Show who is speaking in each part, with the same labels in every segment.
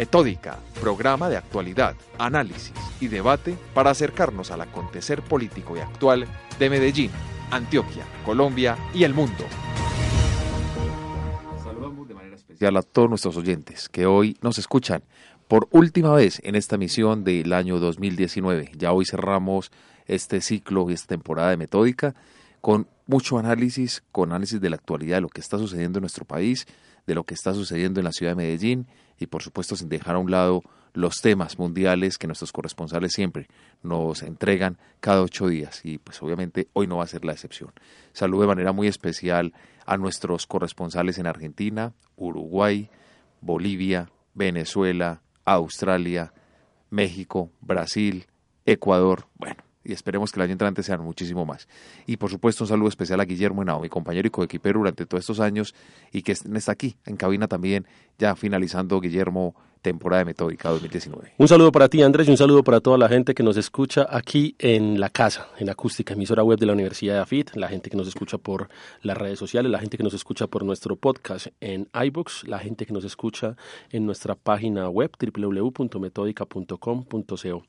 Speaker 1: Metódica, programa de actualidad, análisis y debate para acercarnos al acontecer político y actual de Medellín, Antioquia, Colombia y el mundo. Saludamos de manera especial a todos nuestros oyentes que hoy nos escuchan por última vez en esta misión del año 2019. Ya hoy cerramos este ciclo y esta temporada de Metódica con mucho análisis, con análisis de la actualidad, de lo que está sucediendo en nuestro país, de lo que está sucediendo en la ciudad de Medellín y por supuesto sin dejar a un lado los temas mundiales que nuestros corresponsales siempre nos entregan cada ocho días y pues obviamente hoy no va a ser la excepción. Saludo de manera muy especial a nuestros corresponsales en Argentina, Uruguay, Bolivia, Venezuela, Australia, México, Brasil, Ecuador, bueno, y esperemos que el año entrante sean muchísimo más. Y por supuesto un saludo especial a Guillermo Henao, mi compañero y coequipero durante todos estos años y que está aquí en cabina también, ya finalizando Guillermo temporada de Metódica 2019.
Speaker 2: Un saludo para ti, Andrés, y un saludo para toda la gente que nos escucha aquí en la casa, en Acústica, emisora web de la Universidad de AFIT, la gente que nos escucha por las redes sociales, la gente que nos escucha por nuestro podcast en iBooks, la gente que nos escucha en nuestra página web www.metódica.com.co.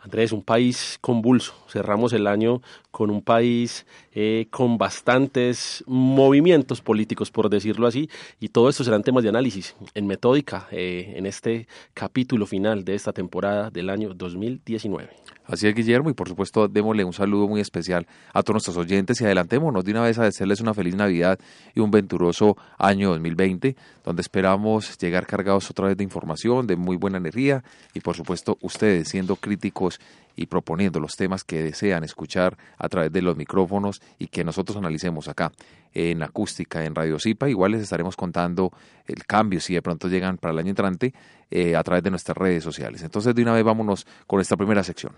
Speaker 2: Andrés, un país convulso. Cerramos el año con un país eh, con bastantes movimientos políticos, por decirlo así, y todo esto serán temas de análisis en Metódica, eh, en este capítulo final de esta temporada del año 2019.
Speaker 1: Así es, Guillermo, y por supuesto démosle un saludo muy especial a todos nuestros oyentes y adelantémonos de una vez a desearles una feliz Navidad y un venturoso año 2020, donde esperamos llegar cargados otra vez de información, de muy buena energía y por supuesto ustedes siendo críticos y proponiendo los temas que desean escuchar a través de los micrófonos y que nosotros analicemos acá en acústica, en Radio Zipa. Igual les estaremos contando el cambio si de pronto llegan para el año entrante eh, a través de nuestras redes sociales. Entonces de una vez vámonos con esta primera sección.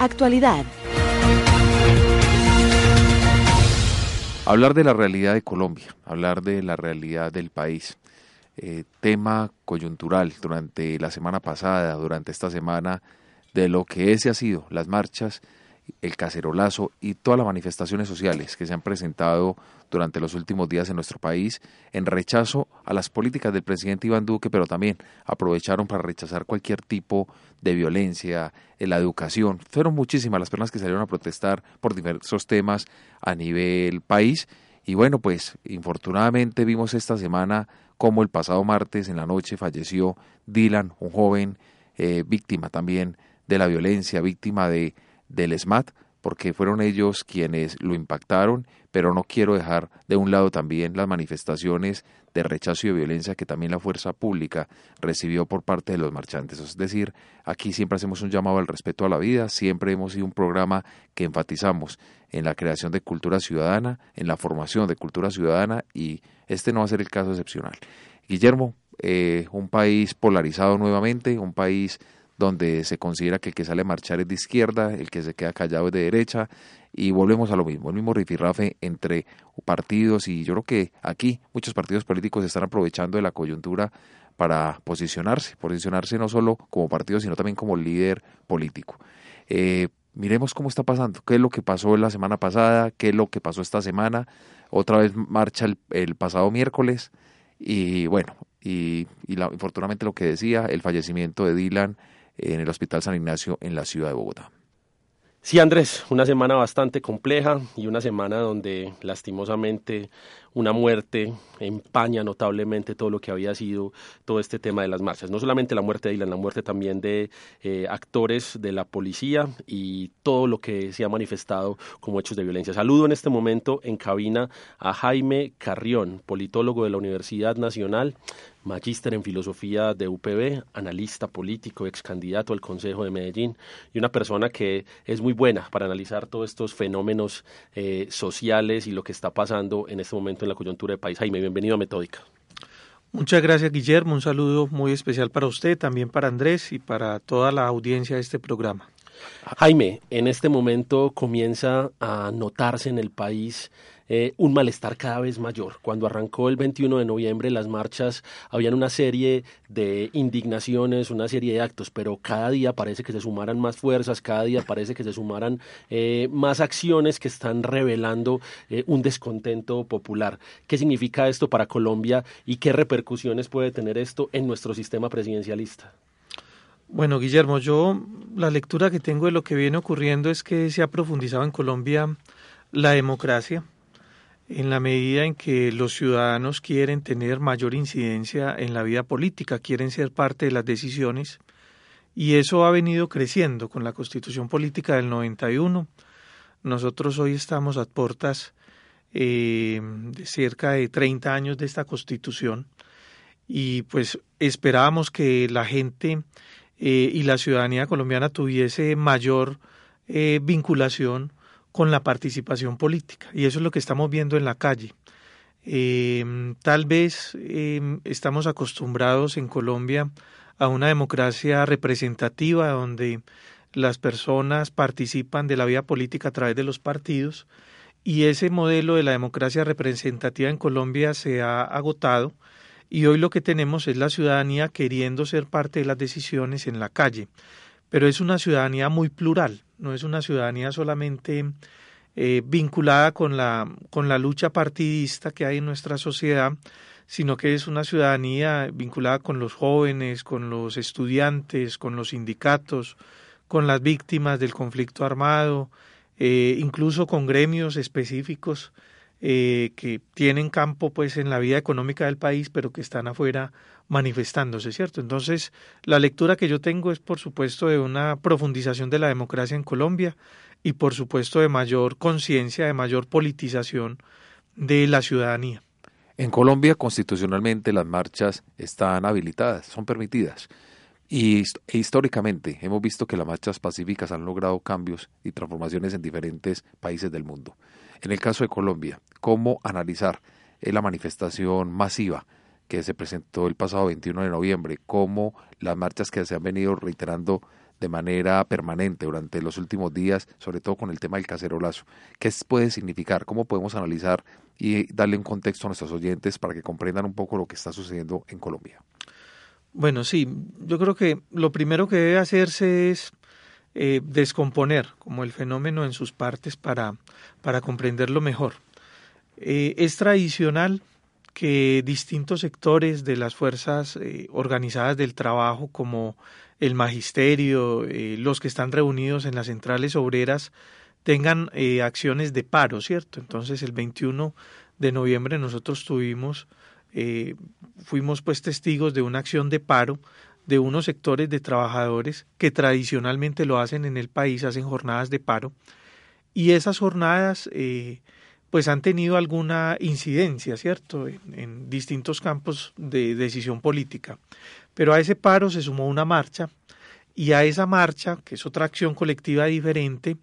Speaker 3: Actualidad.
Speaker 1: Hablar de la realidad de Colombia, hablar de la realidad del país. Eh, tema coyuntural durante la semana pasada, durante esta semana, de lo que ese ha sido las marchas, el cacerolazo y todas las manifestaciones sociales que se han presentado durante los últimos días en nuestro país en rechazo a las políticas del presidente Iván Duque, pero también aprovecharon para rechazar cualquier tipo de violencia en la educación. Fueron muchísimas las personas que salieron a protestar por diversos temas a nivel país y bueno, pues infortunadamente vimos esta semana como el pasado martes en la noche falleció Dylan, un joven eh, víctima también de la violencia, víctima de del SMAT, porque fueron ellos quienes lo impactaron, pero no quiero dejar de un lado también las manifestaciones de rechazo y de violencia que también la fuerza pública recibió por parte de los marchantes. Es decir, aquí siempre hacemos un llamado al respeto a la vida, siempre hemos sido un programa que enfatizamos en la creación de cultura ciudadana, en la formación de cultura ciudadana y este no va a ser el caso excepcional. Guillermo, eh, un país polarizado nuevamente, un país donde se considera que el que sale a marchar es de izquierda, el que se queda callado es de derecha, y volvemos a lo mismo, el mismo rifirrafe entre partidos, y yo creo que aquí muchos partidos políticos están aprovechando de la coyuntura para posicionarse, posicionarse no solo como partido, sino también como líder político. Eh, miremos cómo está pasando, qué es lo que pasó la semana pasada, qué es lo que pasó esta semana, otra vez marcha el, pasado miércoles, y bueno, y, y la, infortunadamente lo que decía, el fallecimiento de Dylan, en el Hospital San Ignacio en la ciudad de Bogotá.
Speaker 2: Sí, Andrés, una semana bastante compleja y una semana donde lastimosamente una muerte empaña notablemente todo lo que había sido todo este tema de las marchas. No solamente la muerte de Dylan, la muerte también de eh, actores de la policía y todo lo que se ha manifestado como hechos de violencia. Saludo en este momento en cabina a Jaime Carrión, politólogo de la Universidad Nacional magíster en filosofía de UPB, analista político, ex candidato al Consejo de Medellín y una persona que es muy buena para analizar todos estos fenómenos eh, sociales y lo que está pasando en este momento en la coyuntura del país. Jaime, bienvenido a Metódica.
Speaker 4: Muchas gracias, Guillermo. Un saludo muy especial para usted, también para Andrés y para toda la audiencia de este programa.
Speaker 2: Jaime, en este momento comienza a notarse en el país eh, un malestar cada vez mayor. Cuando arrancó el 21 de noviembre las marchas, habían una serie de indignaciones, una serie de actos, pero cada día parece que se sumaran más fuerzas, cada día parece que se sumaran eh, más acciones que están revelando eh, un descontento popular. ¿Qué significa esto para Colombia y qué repercusiones puede tener esto en nuestro sistema presidencialista?
Speaker 4: Bueno, Guillermo, yo la lectura que tengo de lo que viene ocurriendo es que se ha profundizado en Colombia la democracia en la medida en que los ciudadanos quieren tener mayor incidencia en la vida política, quieren ser parte de las decisiones y eso ha venido creciendo con la Constitución Política del 91. Nosotros hoy estamos a puertas eh, de cerca de 30 años de esta Constitución y pues esperábamos que la gente eh, y la ciudadanía colombiana tuviese mayor eh, vinculación con la participación política. Y eso es lo que estamos viendo en la calle. Eh, tal vez estamos acostumbrados en Colombia a una democracia representativa donde las personas participan de la vida política a través de los partidos y ese modelo de la democracia representativa en Colombia se ha agotado y hoy lo que tenemos es la ciudadanía queriendo ser parte de las decisiones en la calle. Pero es una ciudadanía muy plural, no es una ciudadanía solamente eh, vinculada con la, con la lucha partidista que hay en nuestra sociedad, sino que es una ciudadanía vinculada con los jóvenes, con los estudiantes, con los sindicatos, con las víctimas del conflicto armado, eh, incluso con gremios específicos eh, que tienen campo pues en la vida económica del país, pero que están afuera manifestándose, ¿cierto? Entonces, la lectura que yo tengo es, por supuesto, de una profundización de la democracia en Colombia y, por supuesto, de mayor conciencia, de mayor politización de la ciudadanía.
Speaker 1: En Colombia, constitucionalmente, las marchas están habilitadas, son permitidas. Y e históricamente hemos visto que las marchas pacíficas han logrado cambios y transformaciones en diferentes países del mundo. En el caso de Colombia, ¿cómo analizar la manifestación masiva que se presentó el pasado 21 de noviembre? ¿Cómo las marchas que se han venido reiterando de manera permanente durante los últimos días, sobre todo con el tema del cacerolazo? ¿Qué puede significar? ¿Cómo podemos analizar y darle un contexto a nuestros oyentes para que comprendan un poco lo que está sucediendo en Colombia?
Speaker 4: Bueno, sí, yo creo que lo primero que debe hacerse es eh, descomponer como el fenómeno en sus partes para, para comprenderlo mejor. Eh, es tradicional que distintos sectores de las fuerzas eh, organizadas del trabajo, como el magisterio, los que están reunidos en las centrales obreras, tengan acciones de paro, ¿cierto? Entonces, el 21 de noviembre nosotros tuvimos, fuimos pues testigos de una acción de paro de unos sectores de trabajadores que tradicionalmente lo hacen en el país, hacen jornadas de paro, y esas jornadas eh, pues han tenido alguna incidencia, ¿cierto?, en, distintos campos de decisión política. Pero a ese paro se sumó una marcha, y a esa marcha, que es otra acción colectiva diferente,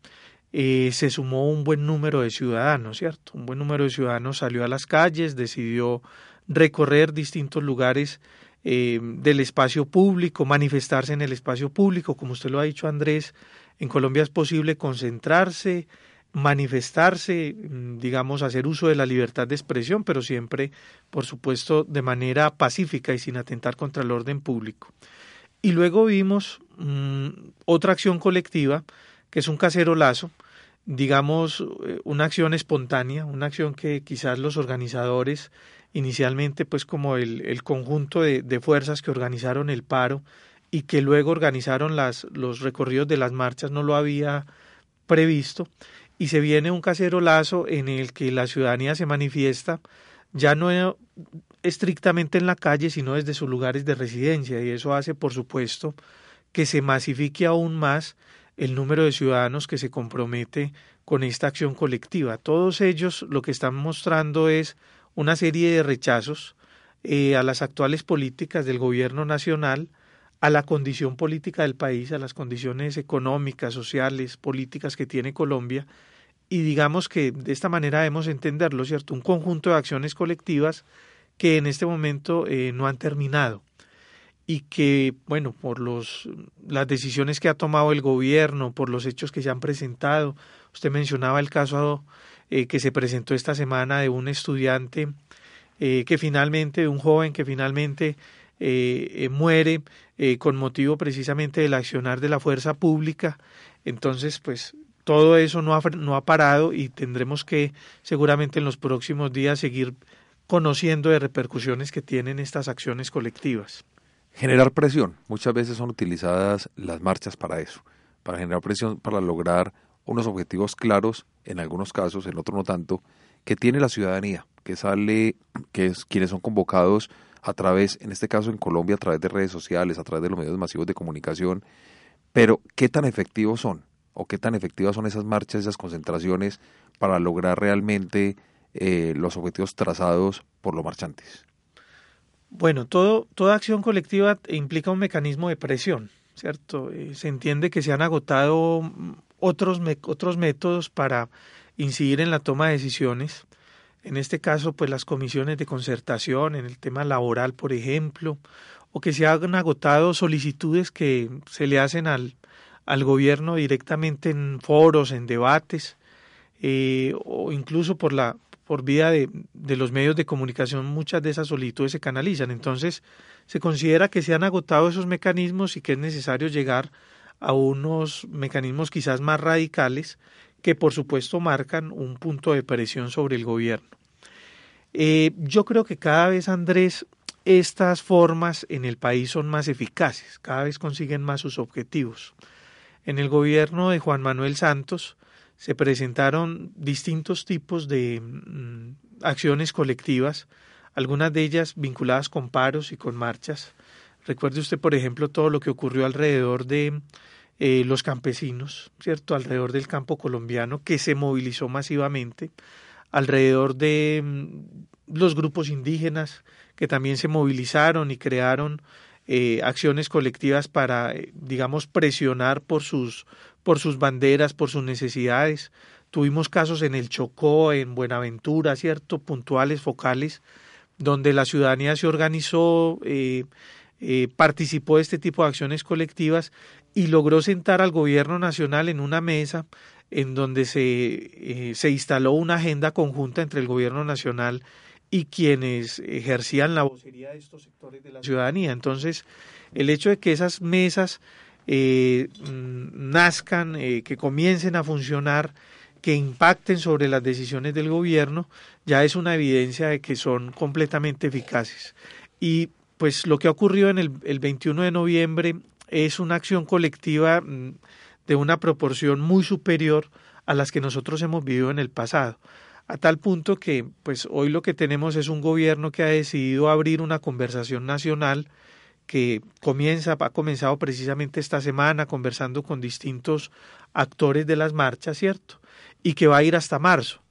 Speaker 4: eh, se sumó un buen número de ciudadanos, ¿cierto? Un buen número de ciudadanos salió a las calles, decidió recorrer distintos lugares eh, del espacio público, manifestarse en el espacio público, como usted lo ha dicho Andrés, en Colombia es posible concentrarse, manifestarse, mm, digamos, hacer uso de la libertad de expresión, pero siempre, por supuesto, de manera pacífica y sin atentar contra el orden público. Y luego vimos mm, otra acción colectiva, que es un cacerolazo, digamos, eh, una acción espontánea, una acción que quizás los organizadores inicialmente pues como el, el conjunto de, de, fuerzas que organizaron el paro y que luego organizaron las, los recorridos de las marchas no lo había previsto y se viene un cacerolazo en el que la ciudadanía se manifiesta ya no estrictamente en la calle sino desde sus lugares de residencia y eso hace por supuesto que se masifique aún más el número de ciudadanos que se compromete con esta acción colectiva. Todos ellos lo que están mostrando es una serie de rechazos eh, a las actuales políticas del gobierno nacional, a la condición política del país, a las condiciones económicas, sociales, políticas que tiene Colombia, y digamos que de esta manera debemos entenderlo, ¿cierto? Un conjunto de acciones colectivas que en este momento eh, no han terminado y que, bueno, por los, las decisiones que ha tomado el gobierno, por los hechos que se han presentado, usted mencionaba el caso eh, que se presentó esta semana de un estudiante eh, que finalmente, de un joven que finalmente muere con motivo precisamente del accionar de la fuerza pública. Entonces, pues todo eso no ha, no ha parado y tendremos que seguramente en los próximos días seguir conociendo de repercusiones que tienen estas acciones colectivas.
Speaker 1: Generar presión. Muchas veces son utilizadas las marchas para eso, para generar presión, para lograr unos objetivos claros, en algunos casos, en otros no tanto, que tiene la ciudadanía, que sale, que es quienes son convocados a través, en este caso en Colombia, a través de redes sociales, a través de los medios masivos de comunicación, pero ¿qué tan efectivos son? o qué tan efectivas son esas marchas, esas concentraciones para lograr realmente eh, los objetivos trazados por los marchantes?
Speaker 4: Bueno, todo, toda acción colectiva implica un mecanismo de presión, ¿cierto? Eh, se entiende que se han agotado mm, otros, otros métodos para incidir en la toma de decisiones. En este caso, pues las comisiones de concertación, en el tema laboral, por ejemplo, o que se han agotado solicitudes que se le hacen al, al gobierno directamente en foros, en debates, eh, o incluso por la por vía de, de, los medios de comunicación muchas de esas solicitudes se canalizan. Entonces se considera que se han agotado esos mecanismos y que es necesario llegar a unos mecanismos quizás más radicales que por supuesto marcan un punto de presión sobre el gobierno. Eh, yo creo que cada vez, Andrés, estas formas en el país son más eficaces, cada vez consiguen más sus objetivos. En el gobierno de Juan Manuel Santos se presentaron distintos tipos de mm, acciones colectivas, algunas de ellas vinculadas con paros y con marchas. Recuerde usted, por ejemplo, todo lo que ocurrió alrededor de eh, los campesinos, ¿cierto? Alrededor del campo colombiano, que se movilizó masivamente, alrededor de mm, los grupos indígenas, que también se movilizaron y crearon eh, acciones colectivas para, eh, digamos, presionar por sus, por sus banderas, por sus necesidades. Tuvimos casos en el Chocó, en Buenaventura, ¿cierto? Puntuales, focales, donde la ciudadanía se organizó, eh, participó de este tipo de acciones colectivas y logró sentar al gobierno nacional en una mesa en donde se, se instaló una agenda conjunta entre el gobierno nacional y quienes ejercían la vocería de estos sectores de la ciudadanía. Entonces, el hecho de que esas mesas eh, mm, nazcan, eh, que comiencen a funcionar, que impacten sobre las decisiones del gobierno, ya es una evidencia de que son completamente eficaces. Y pues lo que ha ocurrido en el, el 21 de noviembre es una acción colectiva mm, de una proporción muy superior a las que nosotros hemos vivido en el pasado a tal punto que pues hoy lo que tenemos es un gobierno que ha decidido abrir una conversación nacional que comienza, ha comenzado precisamente esta semana conversando con distintos actores de las marchas, ¿cierto? Y que va a ir hasta marzo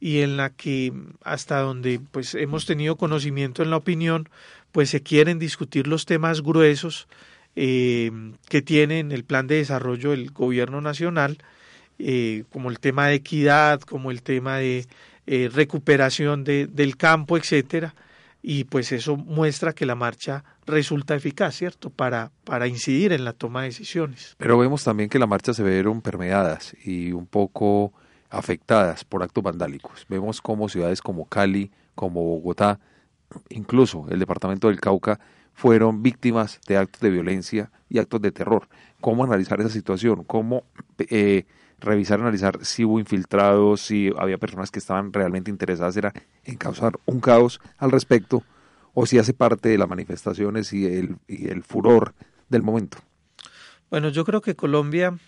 Speaker 4: y en la que hasta donde pues hemos tenido conocimiento en la opinión, pues se quieren discutir los temas gruesos eh, que tiene en el plan de desarrollo del gobierno nacional eh, como el tema de equidad, como el tema de eh, recuperación de, del campo, etcétera, y pues eso muestra que la marcha resulta eficaz, ¿cierto?, para, para incidir en la toma de decisiones.
Speaker 1: Pero vemos también que las marchas se vieron permeadas y un poco afectadas por actos vandálicos. Vemos como ciudades como Cali, como Bogotá, incluso el departamento del Cauca, fueron víctimas de actos de violencia y actos de terror. ¿Cómo analizar esa situación? ¿Cómo eh, revisar, analizar si hubo infiltrados, si había personas que estaban realmente interesadas era en causar un caos al respecto, o si hace parte de las manifestaciones y el, y el furor del momento.
Speaker 4: Bueno, yo creo que Colombia,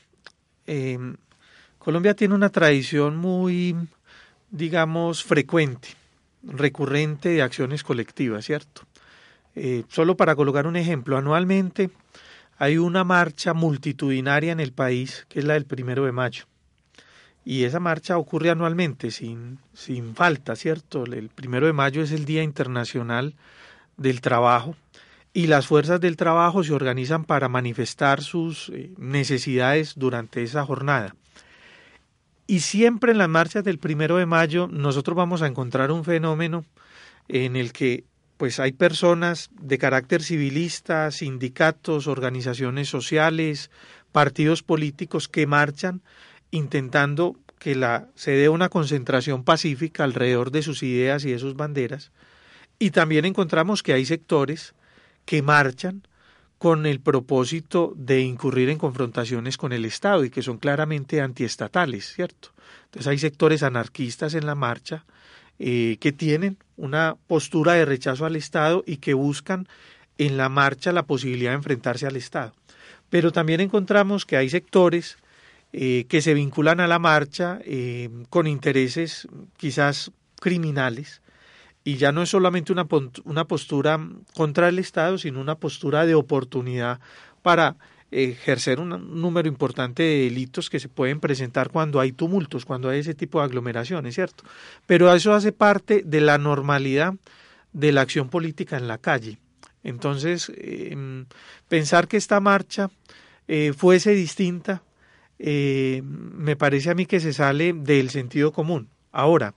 Speaker 4: eh, Colombia tiene una tradición muy, digamos, frecuente, recurrente de acciones colectivas, ¿cierto? Eh, solo para colocar un ejemplo, anualmente hay una marcha multitudinaria en el país, que es la del primero de mayo. Y esa marcha ocurre anualmente, sin, sin falta, ¿cierto? El primero de mayo es el Día Internacional del Trabajo y las fuerzas del trabajo se organizan para manifestar sus eh, necesidades durante esa jornada. Y siempre en las marchas del primero de mayo nosotros vamos a encontrar un fenómeno en el que pues hay personas de carácter civilista, sindicatos, organizaciones sociales, partidos políticos que marchan intentando que la, se dé una concentración pacífica alrededor de sus ideas y de sus banderas, y también encontramos que hay sectores que marchan con el propósito de incurrir en confrontaciones con el Estado y que son claramente antiestatales, ¿cierto? Entonces hay sectores anarquistas en la marcha eh, que tienen una postura de rechazo al Estado y que buscan en la marcha la posibilidad de enfrentarse al Estado. Pero también encontramos que hay sectores eh, que se vinculan a la marcha eh, con intereses quizás criminales y ya no es solamente una, una postura contra el Estado, sino una postura de oportunidad para ejercer un número importante de delitos que se pueden presentar cuando hay tumultos, cuando hay ese tipo de aglomeraciones, ¿cierto? Pero eso hace parte de la normalidad de la acción política en la calle. Entonces, em, pensar que esta marcha eh, fuese distinta, eh, me parece a mí que se sale del sentido común. Ahora,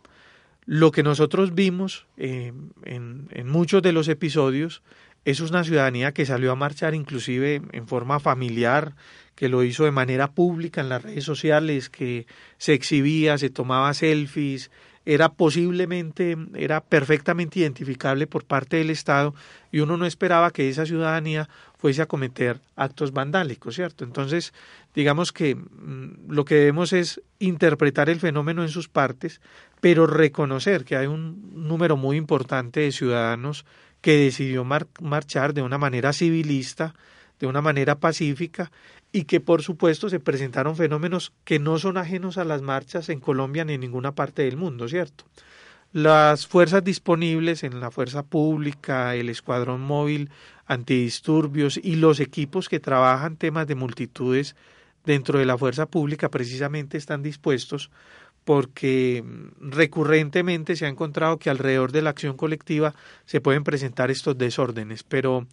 Speaker 4: lo que nosotros vimos eh, en, en, muchos de los episodios es una ciudadanía que salió a marchar inclusive en forma familiar, que lo hizo de manera pública en las redes sociales, que se exhibía, se tomaba selfies, era posiblemente, era perfectamente identificable por parte del Estado y uno no esperaba que esa ciudadanía fuese a cometer actos vandálicos, ¿cierto? Entonces, digamos que mm, lo que debemos es interpretar el fenómeno en sus partes, pero reconocer que hay un número muy importante de ciudadanos que decidió marchar de una manera civilista, de una manera pacífica y que por supuesto se presentaron fenómenos que no son ajenos a las marchas en Colombia ni en ninguna parte del mundo, ¿cierto? Las fuerzas disponibles en la fuerza pública, el escuadrón móvil antidisturbios y los equipos que trabajan temas de multitudes dentro de la fuerza pública precisamente están dispuestos porque recurrentemente se ha encontrado que alrededor de la acción colectiva se pueden presentar estos desórdenes, pero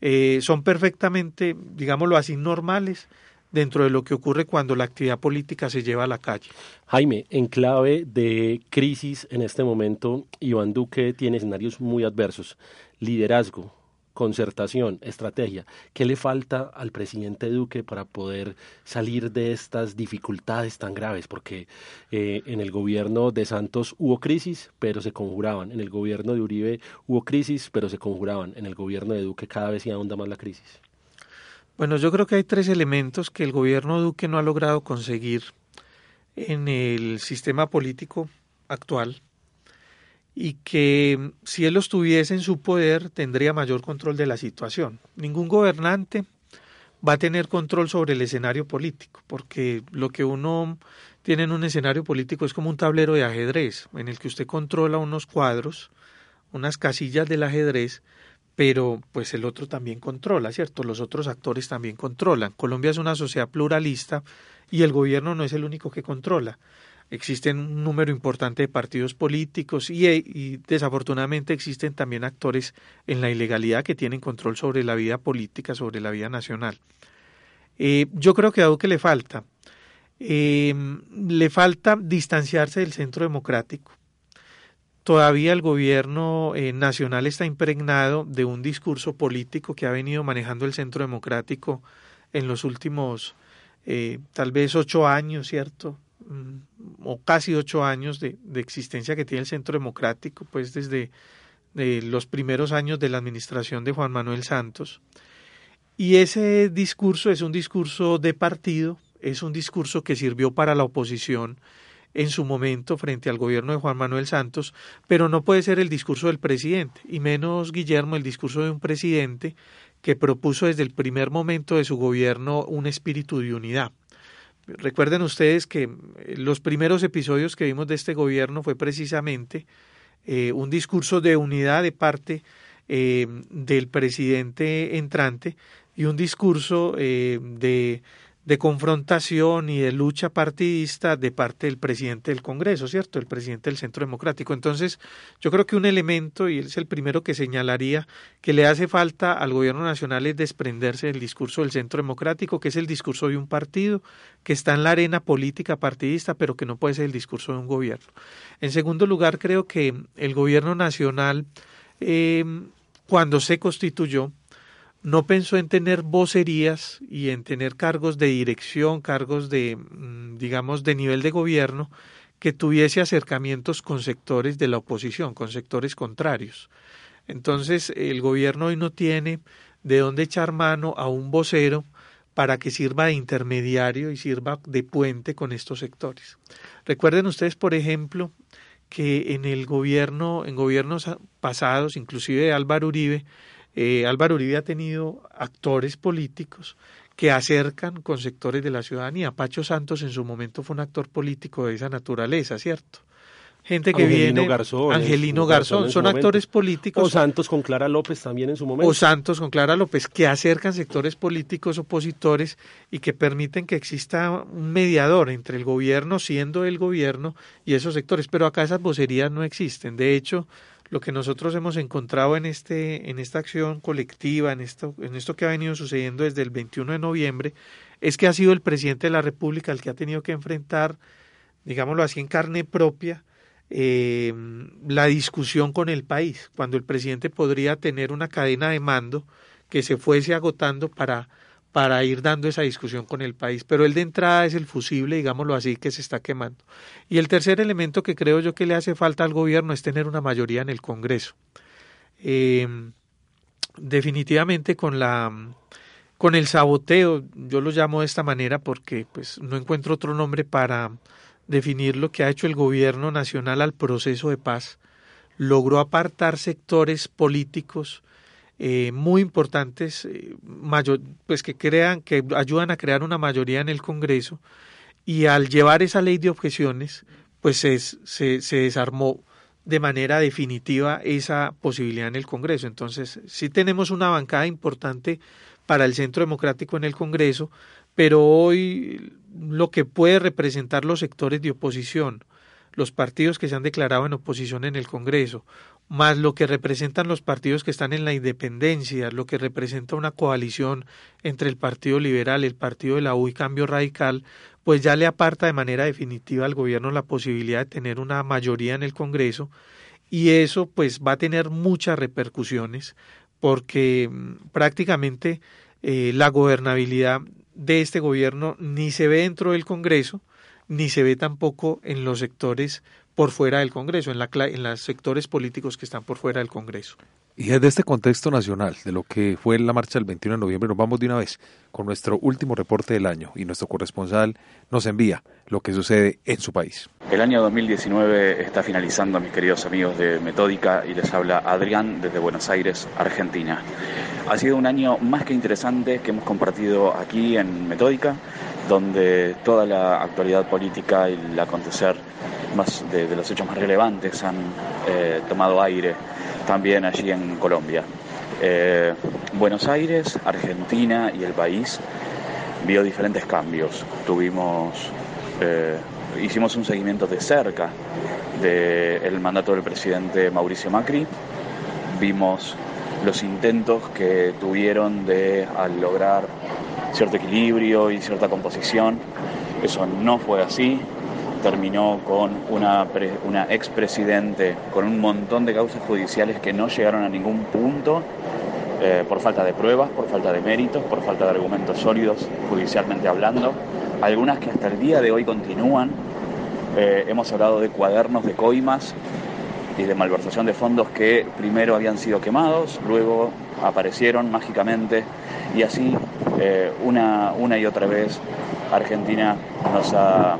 Speaker 4: eh, son perfectamente, digámoslo así, normales dentro de lo que ocurre cuando la actividad política se lleva a la calle.
Speaker 2: Jaime, en clave de crisis en este momento, Iván Duque tiene escenarios muy adversos. Liderazgo, concertación, estrategia. ¿Qué le falta al presidente Duque para poder salir de estas dificultades tan graves? Porque eh, en el gobierno de Santos hubo crisis, pero se conjuraban. En el gobierno de Uribe hubo crisis, pero se conjuraban. En el gobierno de Duque cada vez se ahonda más la crisis.
Speaker 4: Bueno, yo creo que hay tres elementos que el gobierno Duque no ha logrado conseguir en el sistema político actual y que si él los tuviese en su poder tendría mayor control de la situación. Ningún gobernante va a tener control sobre el escenario político, porque lo que uno tiene en un escenario político es como un tablero de ajedrez, en el que usted controla unos cuadros, unas casillas del ajedrez, pero pues el otro también controla, ¿cierto? Los otros actores también controlan. Colombia es una sociedad pluralista y el gobierno no es el único que controla existen un número importante de partidos políticos y, desafortunadamente existen también actores en la ilegalidad que tienen control sobre la vida política, sobre la vida nacional. Eh, yo creo que a que le falta, eh, le falta distanciarse del centro democrático. Todavía el gobierno eh, nacional está impregnado de un discurso político que ha venido manejando el centro democrático en los últimos tal vez ocho años, ¿cierto? Mm, o casi ocho años de, existencia que tiene el Centro Democrático, pues desde los primeros años de la administración de Juan Manuel Santos. Y ese discurso es un discurso de partido, es un discurso que sirvió para la oposición en su momento frente al gobierno de Juan Manuel Santos, pero no puede ser el discurso del presidente, y menos Guillermo el discurso de un presidente que propuso desde el primer momento de su gobierno un espíritu de unidad. Recuerden ustedes que eh, los primeros episodios que vimos de este gobierno fue precisamente eh, un discurso de unidad de parte eh, del presidente entrante y un discurso de de confrontación y de lucha partidista de parte del presidente del Congreso, ¿cierto? El presidente del Centro Democrático. Entonces, yo creo que un elemento, y es el primero que señalaría, que le hace falta al gobierno nacional es desprenderse del discurso del Centro Democrático, que es el discurso de un partido que está en la arena política partidista, pero que no puede ser el discurso de un gobierno. En segundo lugar, creo que el gobierno nacional, eh, cuando se constituyó, no pensó en tener vocerías y en tener cargos de dirección, cargos de, mm, digamos, de nivel de gobierno que tuviese acercamientos con sectores de la oposición, con sectores contrarios. Entonces, el gobierno hoy no tiene de dónde echar mano a un vocero para que sirva de intermediario y sirva de puente con estos sectores. Recuerden ustedes, por ejemplo, que en el gobierno, en gobiernos pasados, inclusive de Álvaro Uribe, eh, Álvaro Uribe ha tenido actores políticos que acercan con sectores de la ciudadanía. Pacho Santos en su momento fue un actor político de esa naturaleza, ¿cierto? gente que viene.
Speaker 2: Garzón,
Speaker 4: Angelino Garzón, son actores políticos.
Speaker 2: O Santos con Clara López también en su momento.
Speaker 4: O Santos con Clara López, que acercan sectores políticos opositores y que permiten que exista un mediador entre el gobierno, siendo el gobierno, y esos sectores. Pero acá esas vocerías no existen. De hecho, lo que nosotros hemos encontrado en, este, en esta acción colectiva, en esto, en esto que ha venido sucediendo desde el 21 de noviembre, es que ha sido el presidente de la República el que ha tenido que enfrentar, digámoslo así, en carne propia, eh, la discusión con el país, cuando el presidente podría tener una cadena de mando que se fuese agotando para, para ir dando esa discusión con el país. Pero el de entrada es el fusible, digámoslo así, que se está quemando. Y el tercer elemento que creo yo que le hace falta al gobierno es tener una mayoría en el Congreso. Eh, definitivamente con la con el saboteo, yo lo llamo de esta manera porque pues no encuentro otro nombre para definir lo que ha hecho el gobierno nacional al proceso de paz, logró apartar sectores políticos eh, muy importantes, eh, pues que crean, que ayudan a crear una mayoría en el Congreso, y al llevar esa ley de objeciones, pues se, se, se desarmó de manera definitiva esa posibilidad en el Congreso. Entonces, sí tenemos una bancada importante para el Centro Democrático en el Congreso, pero hoy lo que puede representar los sectores de oposición, los partidos que se han declarado en oposición en el Congreso, más lo que representan los partidos que están en la independencia, lo que representa una coalición entre el Partido Liberal, el Partido de la U y Cambio Radical, pues ya le aparta de manera definitiva al gobierno la posibilidad de tener una mayoría en el Congreso y eso pues va a tener muchas repercusiones porque mm, prácticamente eh, la gobernabilidad de este gobierno ni se ve dentro del Congreso, ni se ve tampoco en los sectores por fuera del Congreso, en, la, en los sectores políticos que están por fuera del Congreso.
Speaker 1: Y desde este contexto nacional, de lo que fue la marcha del 21 de noviembre, nos vamos de una vez con nuestro último reporte del año y nuestro corresponsal nos envía lo que sucede en su país.
Speaker 3: El año 2019 está finalizando, mis queridos amigos de Metódica, y les habla Adrián desde Buenos Aires, Argentina. Ha sido un año más que interesante que hemos compartido aquí en Metódica, donde toda la actualidad política y el acontecer más de, los hechos más relevantes han eh, tomado aire también allí en Colombia. Eh, Buenos Aires, Argentina y el país vio diferentes cambios. Tuvimos, eh, hicimos un seguimiento de cerca del mandato del presidente Mauricio Macri. Vimos los intentos que tuvieron de lograr cierto equilibrio y cierta composición. Eso no fue así. Terminó con una, una expresidente con un montón de causas judiciales que no llegaron a ningún punto eh, por falta de pruebas, por falta de méritos, por falta de argumentos sólidos judicialmente hablando. Algunas que hasta el día de hoy continúan. Eh, hemos hablado de cuadernos de coimas y de malversación de fondos que primero habían sido quemados, luego aparecieron mágicamente y así eh, una, una y otra vez Argentina nos ha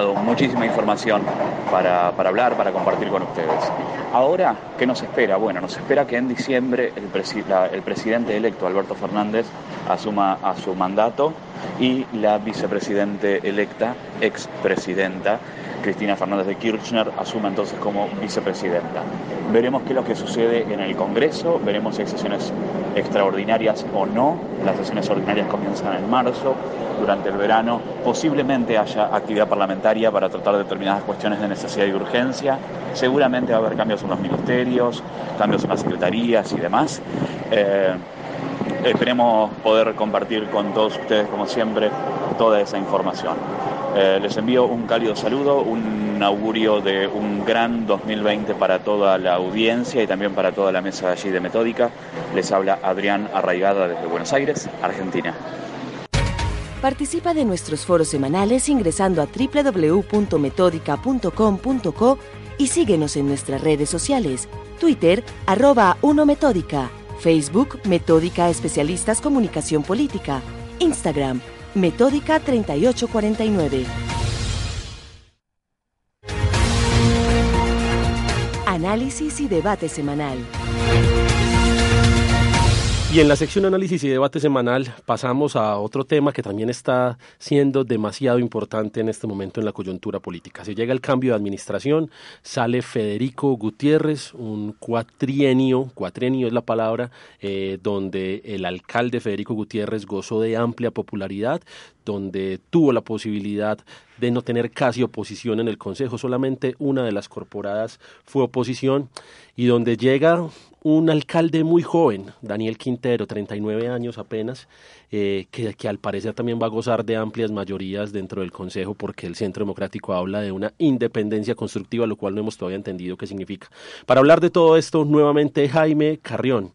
Speaker 3: muchísima información para, hablar, para compartir con ustedes. Ahora, ¿qué nos espera? Bueno, nos espera que en diciembre el, el presidente electo, Alberto Fernández, asuma a su mandato y la vicepresidente electa, expresidenta, Cristina Fernández de Kirchner asuma entonces como vicepresidenta. Veremos qué es lo que sucede en el Congreso, veremos si hay sesiones extraordinarias o no. Las sesiones ordinarias comienzan en marzo, durante el verano posiblemente haya actividad parlamentaria para tratar determinadas cuestiones de necesidad y urgencia. Seguramente va a haber cambios en los ministerios, cambios en las secretarías y demás. Eh, esperemos poder compartir con todos ustedes, como siempre, toda esa información. Eh, les envío un cálido saludo, un augurio de un gran 2020 para toda la audiencia y también para toda la mesa allí de Metódica. Les habla Adrián Arraigada desde Buenos Aires, Argentina.
Speaker 5: Participa de nuestros foros semanales ingresando a www.metódica.com.co y síguenos en nuestras redes sociales, Twitter, arroba 1 Metódica, Facebook, Metódica Especialistas Comunicación Política, Instagram, Metódica 3849. Análisis y debate semanal.
Speaker 2: Y en la sección análisis y debate semanal pasamos a otro tema que también está siendo demasiado importante en este momento en la coyuntura política. Se llega el cambio de administración, sale Federico Gutiérrez, un cuatrienio, cuatrienio es la palabra, eh, donde el alcalde Federico Gutiérrez gozó de amplia popularidad, donde tuvo la posibilidad de no tener casi oposición en el Consejo, solamente una de las corporadas fue oposición, y donde llega un alcalde muy joven, Daniel Quintero, 39 años apenas, eh, que, que, al parecer también va a gozar de amplias mayorías dentro del Consejo porque el Centro Democrático habla de una independencia constructiva, lo cual no hemos todavía entendido qué significa. Para hablar de todo esto, nuevamente Jaime Carrión.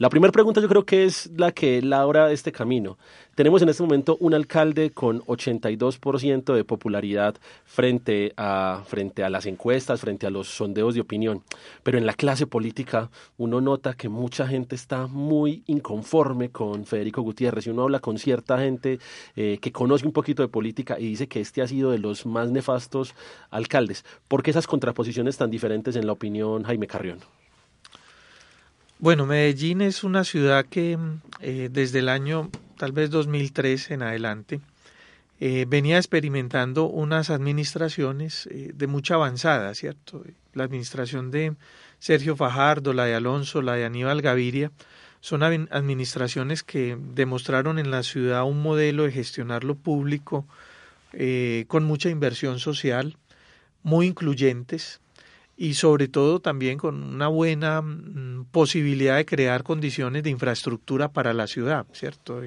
Speaker 2: La primera pregunta yo creo que es la que labra este camino. Tenemos en este momento un alcalde con 82% de popularidad frente a, frente a las encuestas, frente a los sondeos de opinión. Pero en la clase política uno nota que mucha gente está muy inconforme con Federico Gutiérrez. Y uno habla con cierta gente eh, que conoce un poquito de política y dice que este ha sido de los más nefastos alcaldes. ¿Por qué esas contraposiciones tan diferentes en la opinión, Jaime Carrión?
Speaker 4: Bueno, Medellín es una ciudad que eh, desde el año tal vez 2003 en adelante, eh, venía experimentando unas administraciones eh, de mucha avanzada, ¿cierto? La administración de Sergio Fajardo, la de Alonso, la de Aníbal Gaviria, son administraciones que demostraron en la ciudad un modelo de gestionar lo público con mucha inversión social, muy incluyentes y sobre todo también con una buena mm, posibilidad de crear condiciones de infraestructura para la ciudad, ¿cierto?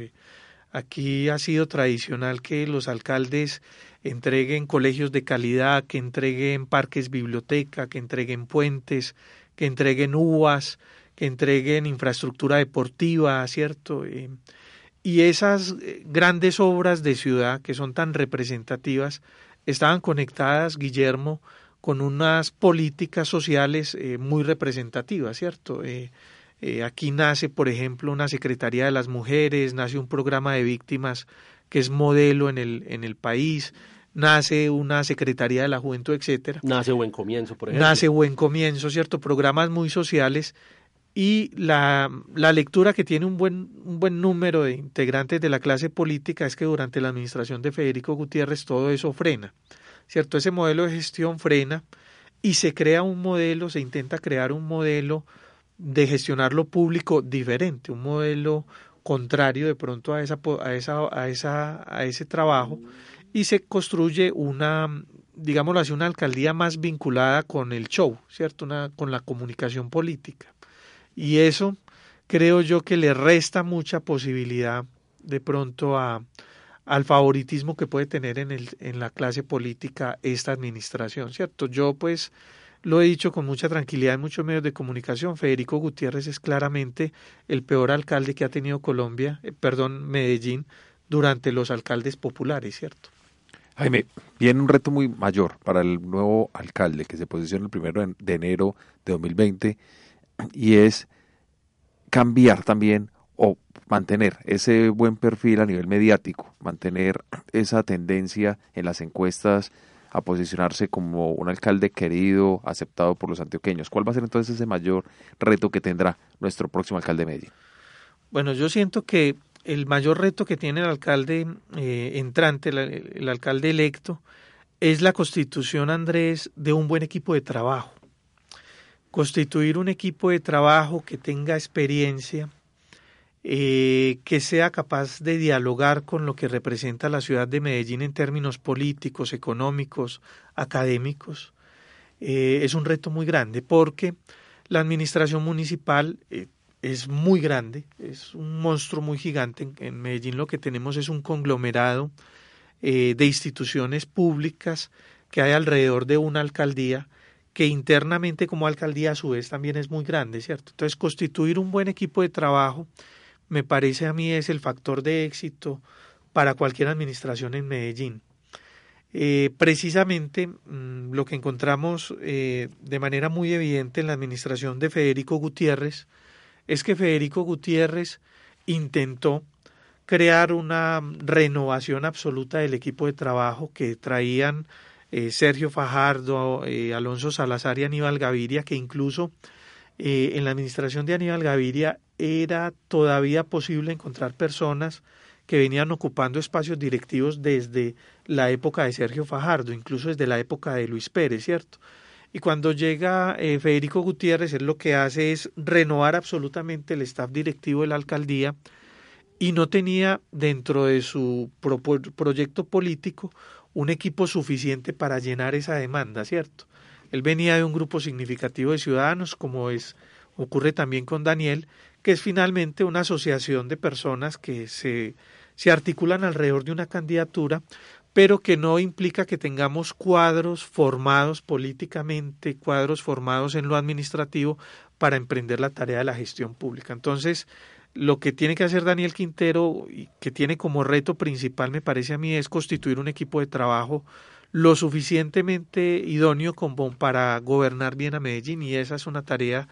Speaker 4: Aquí ha sido tradicional que los alcaldes entreguen colegios de calidad, que entreguen parques biblioteca, que entreguen puentes, que entreguen uvas, que entreguen infraestructura deportiva, ¿cierto? Eh, y esas eh, grandes obras de ciudad que son tan representativas estaban conectadas, Guillermo, con unas políticas sociales eh, muy representativas, ¿cierto? Eh, aquí nace, por ejemplo, una Secretaría de las Mujeres, nace un programa de víctimas que es modelo en el, en el país, nace una Secretaría de la Juventud, etcétera.
Speaker 2: Nace Buen Comienzo, por ejemplo.
Speaker 4: Nace Buen Comienzo, ¿cierto? Programas muy sociales y la, la lectura que tiene un buen, un buen número de integrantes de la clase política es que durante la administración de Federico Gutiérrez todo eso frena, ¿cierto? Ese modelo de gestión frena y se crea un modelo, se intenta crear un modelo de gestionar lo público diferente, un modelo contrario de pronto a esa a esa a esa a ese trabajo y se construye una digámoslo así una alcaldía más vinculada con el show, ¿cierto? Con la comunicación política. Y eso creo yo que le resta mucha posibilidad de pronto a al favoritismo que puede tener en el en la clase política esta administración, ¿cierto? Yo pues lo he dicho con mucha tranquilidad en muchos medios de comunicación, Federico Gutiérrez es claramente el peor alcalde que ha tenido Colombia, eh, perdón, Medellín, durante los alcaldes populares, ¿cierto?
Speaker 1: Jaime, viene un reto muy mayor para el nuevo alcalde que se posiciona el primero de enero de 2020 y es cambiar también o mantener ese buen perfil a nivel mediático, mantener esa tendencia en las encuestas a posicionarse como un alcalde querido, aceptado por los antioqueños. ¿Cuál va a ser entonces ese mayor reto que tendrá nuestro próximo alcalde de Medellín?
Speaker 4: Bueno, yo siento que el mayor reto que tiene el alcalde eh, entrante, el, alcalde electo, es la constitución, Andrés, de un buen equipo de trabajo. Constituir un equipo de trabajo que tenga experiencia, eh, que sea capaz de dialogar con lo que representa la ciudad de Medellín en términos políticos, económicos, académicos, eh, es un reto muy grande porque la administración municipal eh, es muy grande, es un monstruo muy gigante. En, Medellín lo que tenemos es un conglomerado eh, de instituciones públicas que hay alrededor de una alcaldía que internamente como alcaldía a su vez también es muy grande, ¿cierto? Entonces constituir un buen equipo de trabajo me parece a mí es el factor de éxito para cualquier administración en Medellín. Eh, precisamente mm, lo que encontramos eh, de manera muy evidente en la administración de Federico Gutiérrez es que Federico Gutiérrez intentó crear una renovación absoluta del equipo de trabajo que traían eh, Sergio Fajardo, Alonso Salazar y Aníbal Gaviria, que incluso en la administración de Aníbal Gaviria era todavía posible encontrar personas que venían ocupando espacios directivos desde la época de Sergio Fajardo, incluso desde la época de Luis Pérez, ¿cierto? Y cuando llega eh, Federico Gutiérrez, él lo que hace es renovar absolutamente el staff directivo de la alcaldía y no tenía dentro de su proyecto político un equipo suficiente para llenar esa demanda, ¿cierto? Él venía de un grupo significativo de ciudadanos, como es ocurre también con Daniel, que es finalmente una asociación de personas que se se articulan alrededor de una candidatura, pero que no implica que tengamos cuadros formados políticamente, cuadros formados en lo administrativo para emprender la tarea de la gestión pública. Entonces, lo que tiene que hacer Daniel Quintero y que tiene como reto principal, me parece a mí, es constituir un equipo de trabajo lo suficientemente idóneo como para gobernar bien a Medellín y esa es una tarea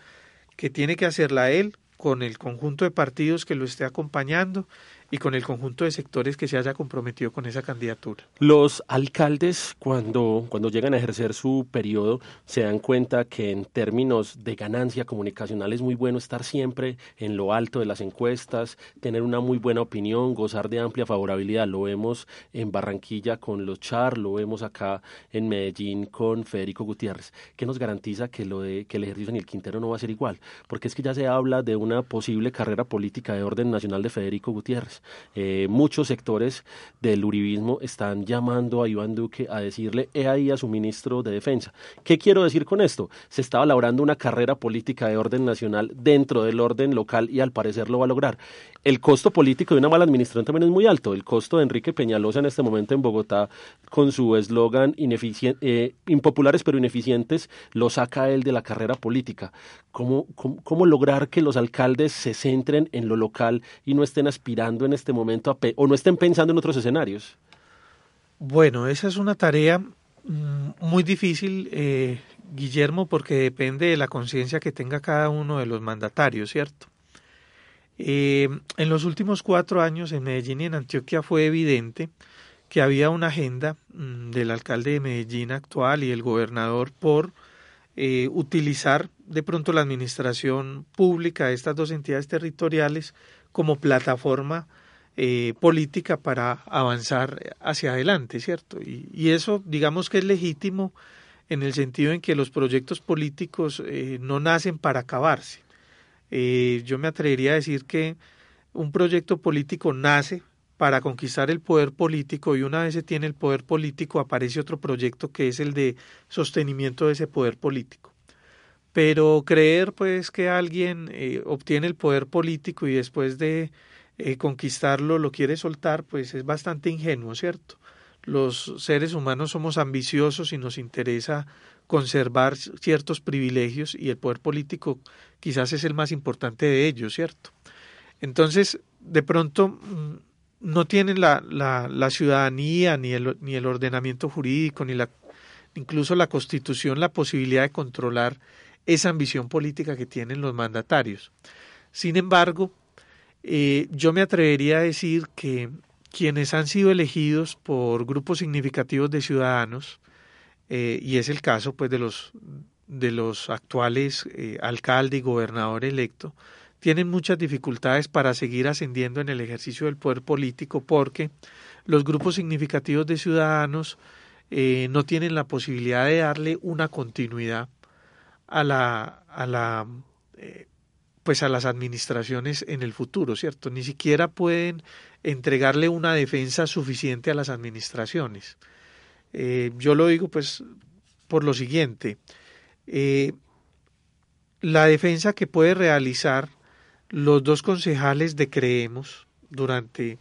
Speaker 4: que tiene que hacerla él con el conjunto de partidos que lo esté acompañando y con el conjunto de sectores que se haya comprometido con esa candidatura.
Speaker 2: Los alcaldes cuando, cuando llegan a ejercer su periodo se dan cuenta que en términos de ganancia comunicacional es muy bueno estar siempre en lo alto de las encuestas, tener una muy buena opinión, gozar de amplia favorabilidad. Lo vemos en Barranquilla con los Char, lo vemos acá en Medellín con Federico Gutiérrez. ¿Qué nos garantiza que, lo de, que el ejercicio en el Quintero no va a ser igual? Porque es que ya se habla de una posible carrera política de orden nacional de Federico Gutiérrez. Eh, muchos sectores del uribismo están llamando a Iván Duque a decirle, he ahí a su ministro de Defensa. ¿Qué quiero decir con esto? Se estaba labrando una carrera política de orden nacional dentro del orden local y al parecer lo va a lograr. El costo político de una mala administración también es muy alto. El costo de Enrique Peñalosa en este momento en Bogotá, con su eslogan eh, impopulares pero ineficientes, lo saca él de la carrera política. ¿Cómo, cómo, lograr que los alcaldes se centren en lo local y no estén aspirando en este momento o no estén pensando en otros escenarios?
Speaker 4: Bueno, esa es una tarea mm, muy difícil, eh, Guillermo, porque depende de la conciencia que tenga cada uno de los mandatarios, ¿cierto? Eh, en los últimos cuatro años en Medellín y en Antioquia fue evidente que había una agenda mm, del alcalde de Medellín actual y del gobernador por eh, utilizar de pronto la administración pública de estas dos entidades territoriales como plataforma eh, política para avanzar hacia adelante, ¿cierto? Y, y, eso digamos que es legítimo en el sentido en que los proyectos políticos no nacen para acabarse, eh, yo me atrevería a decir que un proyecto político nace para conquistar el poder político y una vez se tiene el poder político aparece otro proyecto que es el de sostenimiento de ese poder político. Pero creer pues que alguien eh, obtiene el poder político y después de eh, conquistarlo lo quiere soltar pues es bastante ingenuo, ¿cierto? Los seres humanos somos ambiciosos y nos interesa conservar ciertos privilegios y el poder político quizás es el más importante de ellos, ¿cierto? Entonces, de pronto mm, no tienen la, la, ciudadanía ni el, ni el ordenamiento jurídico ni la incluso la constitución la posibilidad de controlar esa ambición política que tienen los mandatarios. Sin embargo, eh, yo me atrevería a decir que quienes han sido elegidos por grupos significativos de ciudadanos eh, y es el caso pues de los de los actuales eh, alcalde y gobernador electo tienen muchas dificultades para seguir ascendiendo en el ejercicio del poder político porque los grupos significativos de ciudadanos eh, no tienen la posibilidad de darle una continuidad a la a la pues a las administraciones en el futuro, ¿cierto? Ni siquiera pueden entregarle una defensa suficiente a las administraciones. Eh, yo lo digo pues por lo siguiente, eh, la defensa que puede realizar los dos concejales de Creemos durante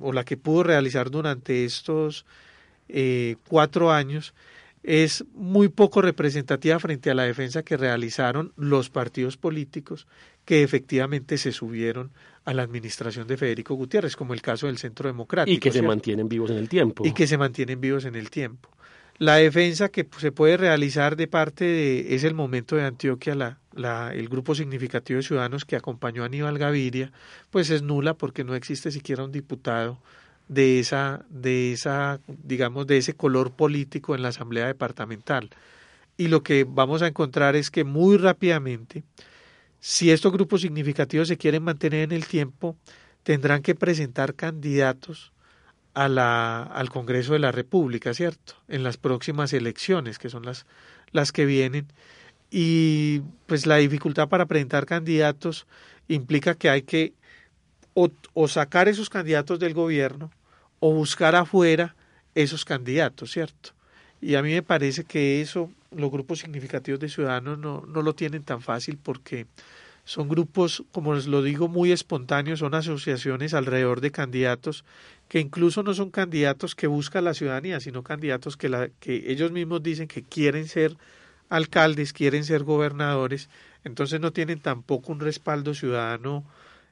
Speaker 4: o la que pudo realizar durante estos eh, cuatro años es muy poco representativa frente a la defensa que realizaron los partidos políticos que efectivamente se subieron a la administración de Federico Gutiérrez, como el caso del Centro Democrático.
Speaker 2: Y que se mantienen vivos en el tiempo.
Speaker 4: Y que se mantienen vivos en el tiempo. La defensa que se puede realizar de parte de, es el momento de Antioquia, la, la, el grupo significativo de ciudadanos que acompañó a Aníbal Gaviria, pues es nula porque no existe siquiera un diputado de esa, de esa, digamos, de ese color político en la Asamblea Departamental. Y lo que vamos a encontrar es que muy rápidamente, si estos grupos significativos se quieren mantener en el tiempo, tendrán que presentar candidatos al Congreso de la República, ¿cierto? En las próximas elecciones, que son las, las que vienen. Y pues la dificultad para presentar candidatos implica que hay que o, sacar esos candidatos del gobierno o buscar afuera esos candidatos, ¿cierto? Y a mí me parece que eso los grupos significativos de ciudadanos no, no lo tienen tan fácil porque son grupos, como les lo digo, muy espontáneos, son asociaciones alrededor de candidatos que incluso no son candidatos que busca la ciudadanía, sino candidatos que, la, que ellos mismos dicen que quieren ser alcaldes, quieren ser gobernadores, entonces no tienen tampoco un respaldo ciudadano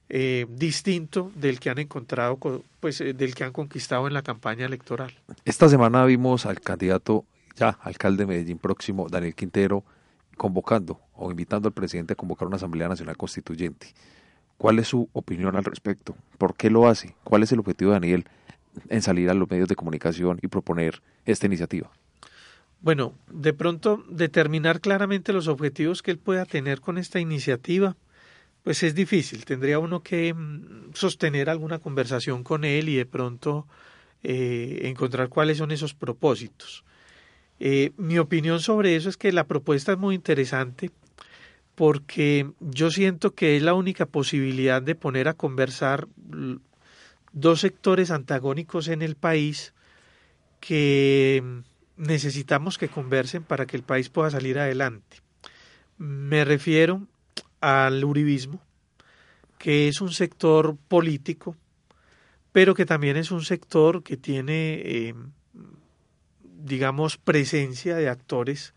Speaker 4: eh, distinto del que han encontrado, pues eh, del que han conquistado en la campaña electoral.
Speaker 1: Esta semana vimos al candidato ya alcalde de Medellín próximo, Daniel Quintero, convocando o invitando al presidente a convocar una Asamblea Nacional Constituyente. ¿Cuál es su opinión al respecto? ¿Por qué lo hace? ¿Cuál es el objetivo de Daniel en salir a los medios de comunicación y proponer esta iniciativa?
Speaker 4: Bueno, de pronto determinar claramente los objetivos que él pueda tener con esta iniciativa pues es difícil. Tendría uno que mm, sostener alguna conversación con él y de pronto eh, encontrar cuáles son esos propósitos. Eh, mi opinión sobre eso es que la propuesta es muy interesante porque yo siento que es la única posibilidad de poner a conversar dos sectores antagónicos en el país que necesitamos que conversen para que el país pueda salir adelante. Me refiero al uribismo, que es un sector político, pero que también es un sector que tiene, eh, digamos, presencia de actores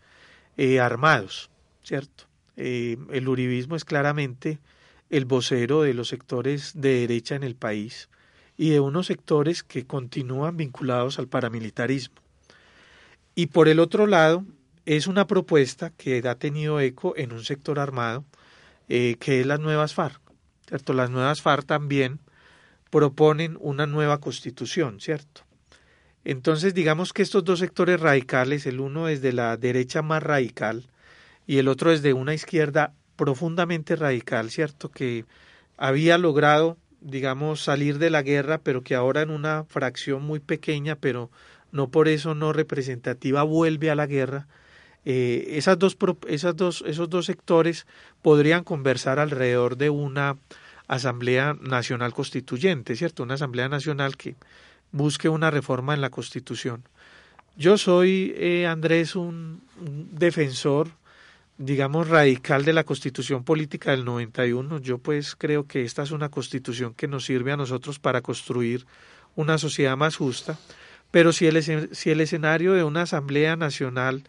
Speaker 4: eh, armados, ¿cierto? Eh, el uribismo es claramente el vocero de los sectores de derecha en el país y de unos sectores que continúan vinculados al paramilitarismo. Y por el otro lado, es una propuesta que ha tenido eco en un sector armado, eh, que es las nuevas FARC. ¿cierto? Las nuevas FARC también proponen una nueva constitución, ¿cierto? Entonces, digamos que estos dos sectores radicales, el uno es de la derecha más radical y el otro es de una izquierda profundamente radical, ¿cierto? Que había logrado, digamos, salir de la guerra, pero que ahora en una fracción muy pequeña, pero no por eso no representativa, vuelve a la guerra eh, esas dos, esas dos, esos dos sectores podrían conversar alrededor de una Asamblea Nacional Constituyente, ¿cierto? Una Asamblea Nacional que busque una reforma en la Constitución. Yo soy, eh, Andrés, un, defensor, digamos, radical de la Constitución Política del 91. Yo pues creo que esta es una Constitución que nos sirve a nosotros para construir una sociedad más justa, pero si el, si el escenario de una Asamblea Nacional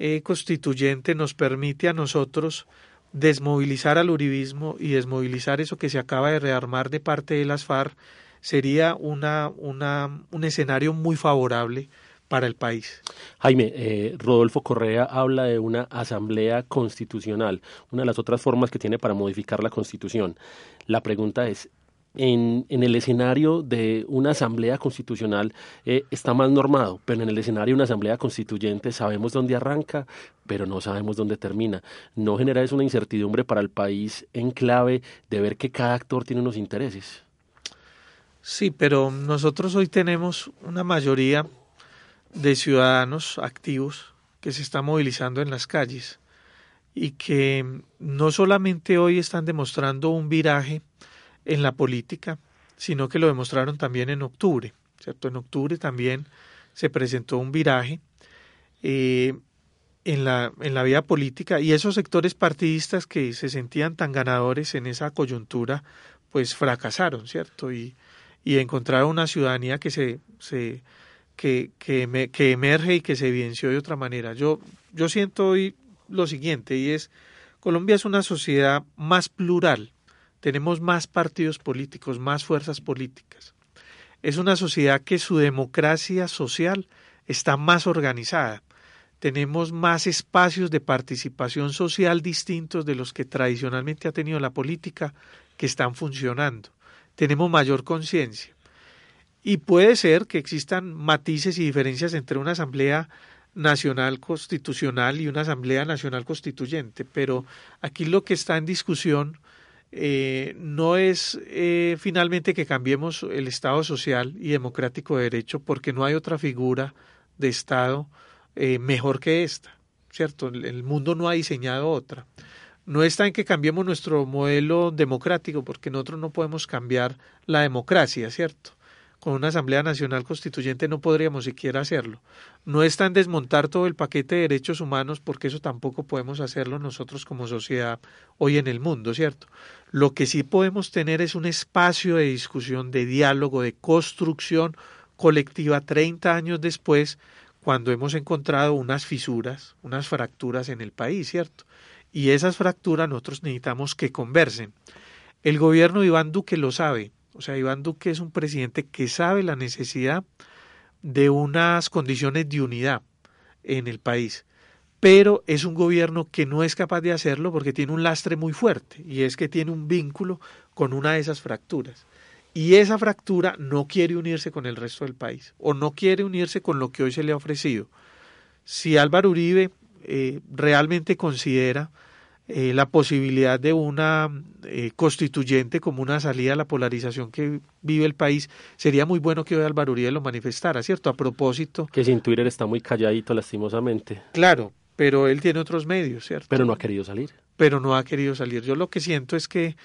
Speaker 4: eh, constituyente nos permite a nosotros desmovilizar al uribismo y desmovilizar eso que se acaba de rearmar de parte de las FARC, sería una, una, un escenario muy favorable para el país.
Speaker 2: Jaime, eh, Rodolfo Correa habla de una asamblea constitucional, una de las otras formas que tiene para modificar la constitución. La pregunta es, en, en, el escenario de una asamblea constitucional eh, está más normado, pero en el escenario de una asamblea constituyente sabemos dónde arranca, pero no sabemos dónde termina. ¿No genera eso una incertidumbre para el país en clave de ver que cada actor tiene unos intereses?
Speaker 4: Sí, pero nosotros hoy tenemos una mayoría de ciudadanos activos que se están movilizando en las calles y que no solamente hoy están demostrando un viraje, en la política, sino que lo demostraron también en octubre. ¿cierto? En octubre también se presentó un viraje eh, en, la, en la vida política y esos sectores partidistas que se sentían tan ganadores en esa coyuntura, pues fracasaron, ¿cierto? Y, y encontrar una ciudadanía que se, se que, que, emerge y que se evidenció de otra manera. Yo, yo siento hoy lo siguiente y es Colombia es una sociedad más plural, tenemos más partidos políticos, más fuerzas políticas. Es una sociedad que su democracia social está más organizada. Tenemos más espacios de participación social distintos de los que tradicionalmente ha tenido la política que están funcionando. Tenemos mayor conciencia. Y puede ser que existan matices y diferencias entre una asamblea nacional constitucional y una asamblea nacional constituyente, pero aquí lo que está en discusión eh, no es eh, finalmente que cambiemos el Estado social y democrático de derecho porque no hay otra figura de Estado eh, mejor que esta, ¿cierto? El mundo no ha diseñado otra. No está en que cambiemos nuestro modelo democrático porque nosotros no podemos cambiar la democracia, ¿cierto? con una Asamblea Nacional Constituyente no podríamos siquiera hacerlo. No está en desmontar todo el paquete de derechos humanos porque eso tampoco podemos hacerlo nosotros como sociedad hoy en el mundo, ¿cierto? Lo que sí podemos tener es un espacio de discusión, de diálogo, de construcción colectiva 30 años después, cuando hemos encontrado unas fisuras, unas fracturas en el país, ¿cierto? Y esas fracturas nosotros necesitamos que conversen. El gobierno de Iván Duque lo sabe, o sea, Iván Duque es un presidente que sabe la necesidad de unas condiciones de unidad en el país, pero es un gobierno que no es capaz de hacerlo porque tiene un lastre muy fuerte y es que tiene un vínculo con una de esas fracturas. Y esa fractura no quiere unirse con el resto del país o no quiere unirse con lo que hoy se le ha ofrecido. Si Álvaro Uribe eh, realmente considera eh, la posibilidad de una eh, constituyente como una salida a la polarización que vive el país, sería muy bueno que hoy Álvaro Uribe lo manifestara, ¿cierto? A propósito.
Speaker 2: Que sin Twitter está muy calladito, lastimosamente.
Speaker 4: Claro, pero él tiene otros medios, ¿cierto?
Speaker 2: Pero no ha querido salir.
Speaker 4: Pero no ha querido salir. Yo lo que siento es que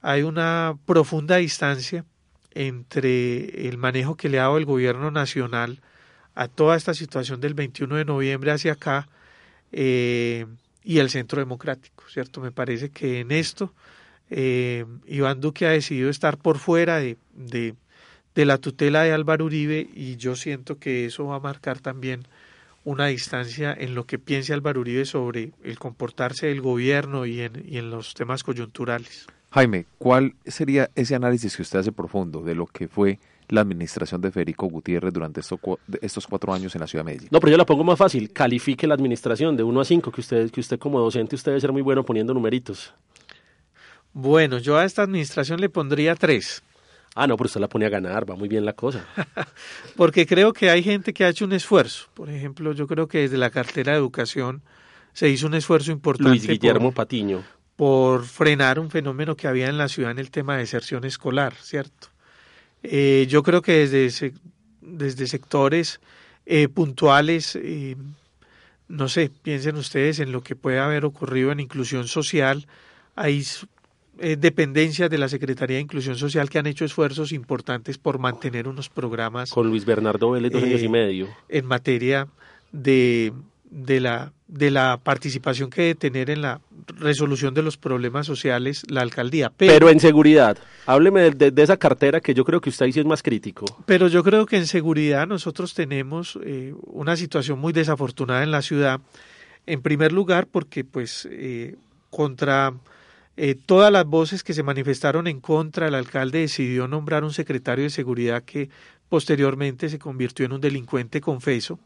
Speaker 4: hay una profunda distancia entre el manejo que le ha dado el gobierno nacional a toda esta situación del 21 de noviembre hacia acá, eh, y el centro democrático, ¿cierto? Me parece que en esto eh, Iván Duque ha decidido estar por fuera de, de, de, la tutela de Álvaro Uribe y yo siento que eso va a marcar también una distancia en lo que piense Álvaro Uribe sobre el comportarse del gobierno y en, y en los temas coyunturales.
Speaker 1: Jaime, ¿cuál sería ese análisis que usted hace profundo de lo que fue la administración de Federico Gutiérrez durante estos cuatro años en la ciudad de Medellín?
Speaker 2: No, pero yo la pongo más fácil. Califique la administración de 1 a 5, que usted, que usted como docente usted debe ser muy bueno poniendo numeritos.
Speaker 4: Bueno, yo a esta administración le pondría 3.
Speaker 2: Ah, no, pero usted la pone a ganar, va muy bien la cosa.
Speaker 4: Porque creo que hay gente que ha hecho un esfuerzo. Por ejemplo, yo creo que desde la cartera de educación se hizo un esfuerzo importante.
Speaker 2: Luis Guillermo Patiño.
Speaker 4: Por frenar un fenómeno que había en la ciudad en el tema de deserción escolar, ¿cierto? Eh, yo creo que desde, desde sectores eh, puntuales, eh, no sé, piensen ustedes en lo que puede haber ocurrido en inclusión social. Hay dependencias de la Secretaría de Inclusión Social que han hecho esfuerzos importantes por mantener unos programas.
Speaker 2: Con Luis Bernardo Vélez, dos años y medio.
Speaker 4: En materia de de la, de la participación que debe tener en la resolución de los problemas sociales la alcaldía.
Speaker 2: Pero, en seguridad, hábleme de, esa cartera que yo creo que usted ahí sí es más crítico.
Speaker 4: Pero yo creo que en seguridad nosotros tenemos eh, una situación muy desafortunada en la ciudad. En primer lugar, porque pues eh, contra eh, todas las voces que se manifestaron en contra, el alcalde decidió nombrar un secretario de seguridad que posteriormente se convirtió en un delincuente confeso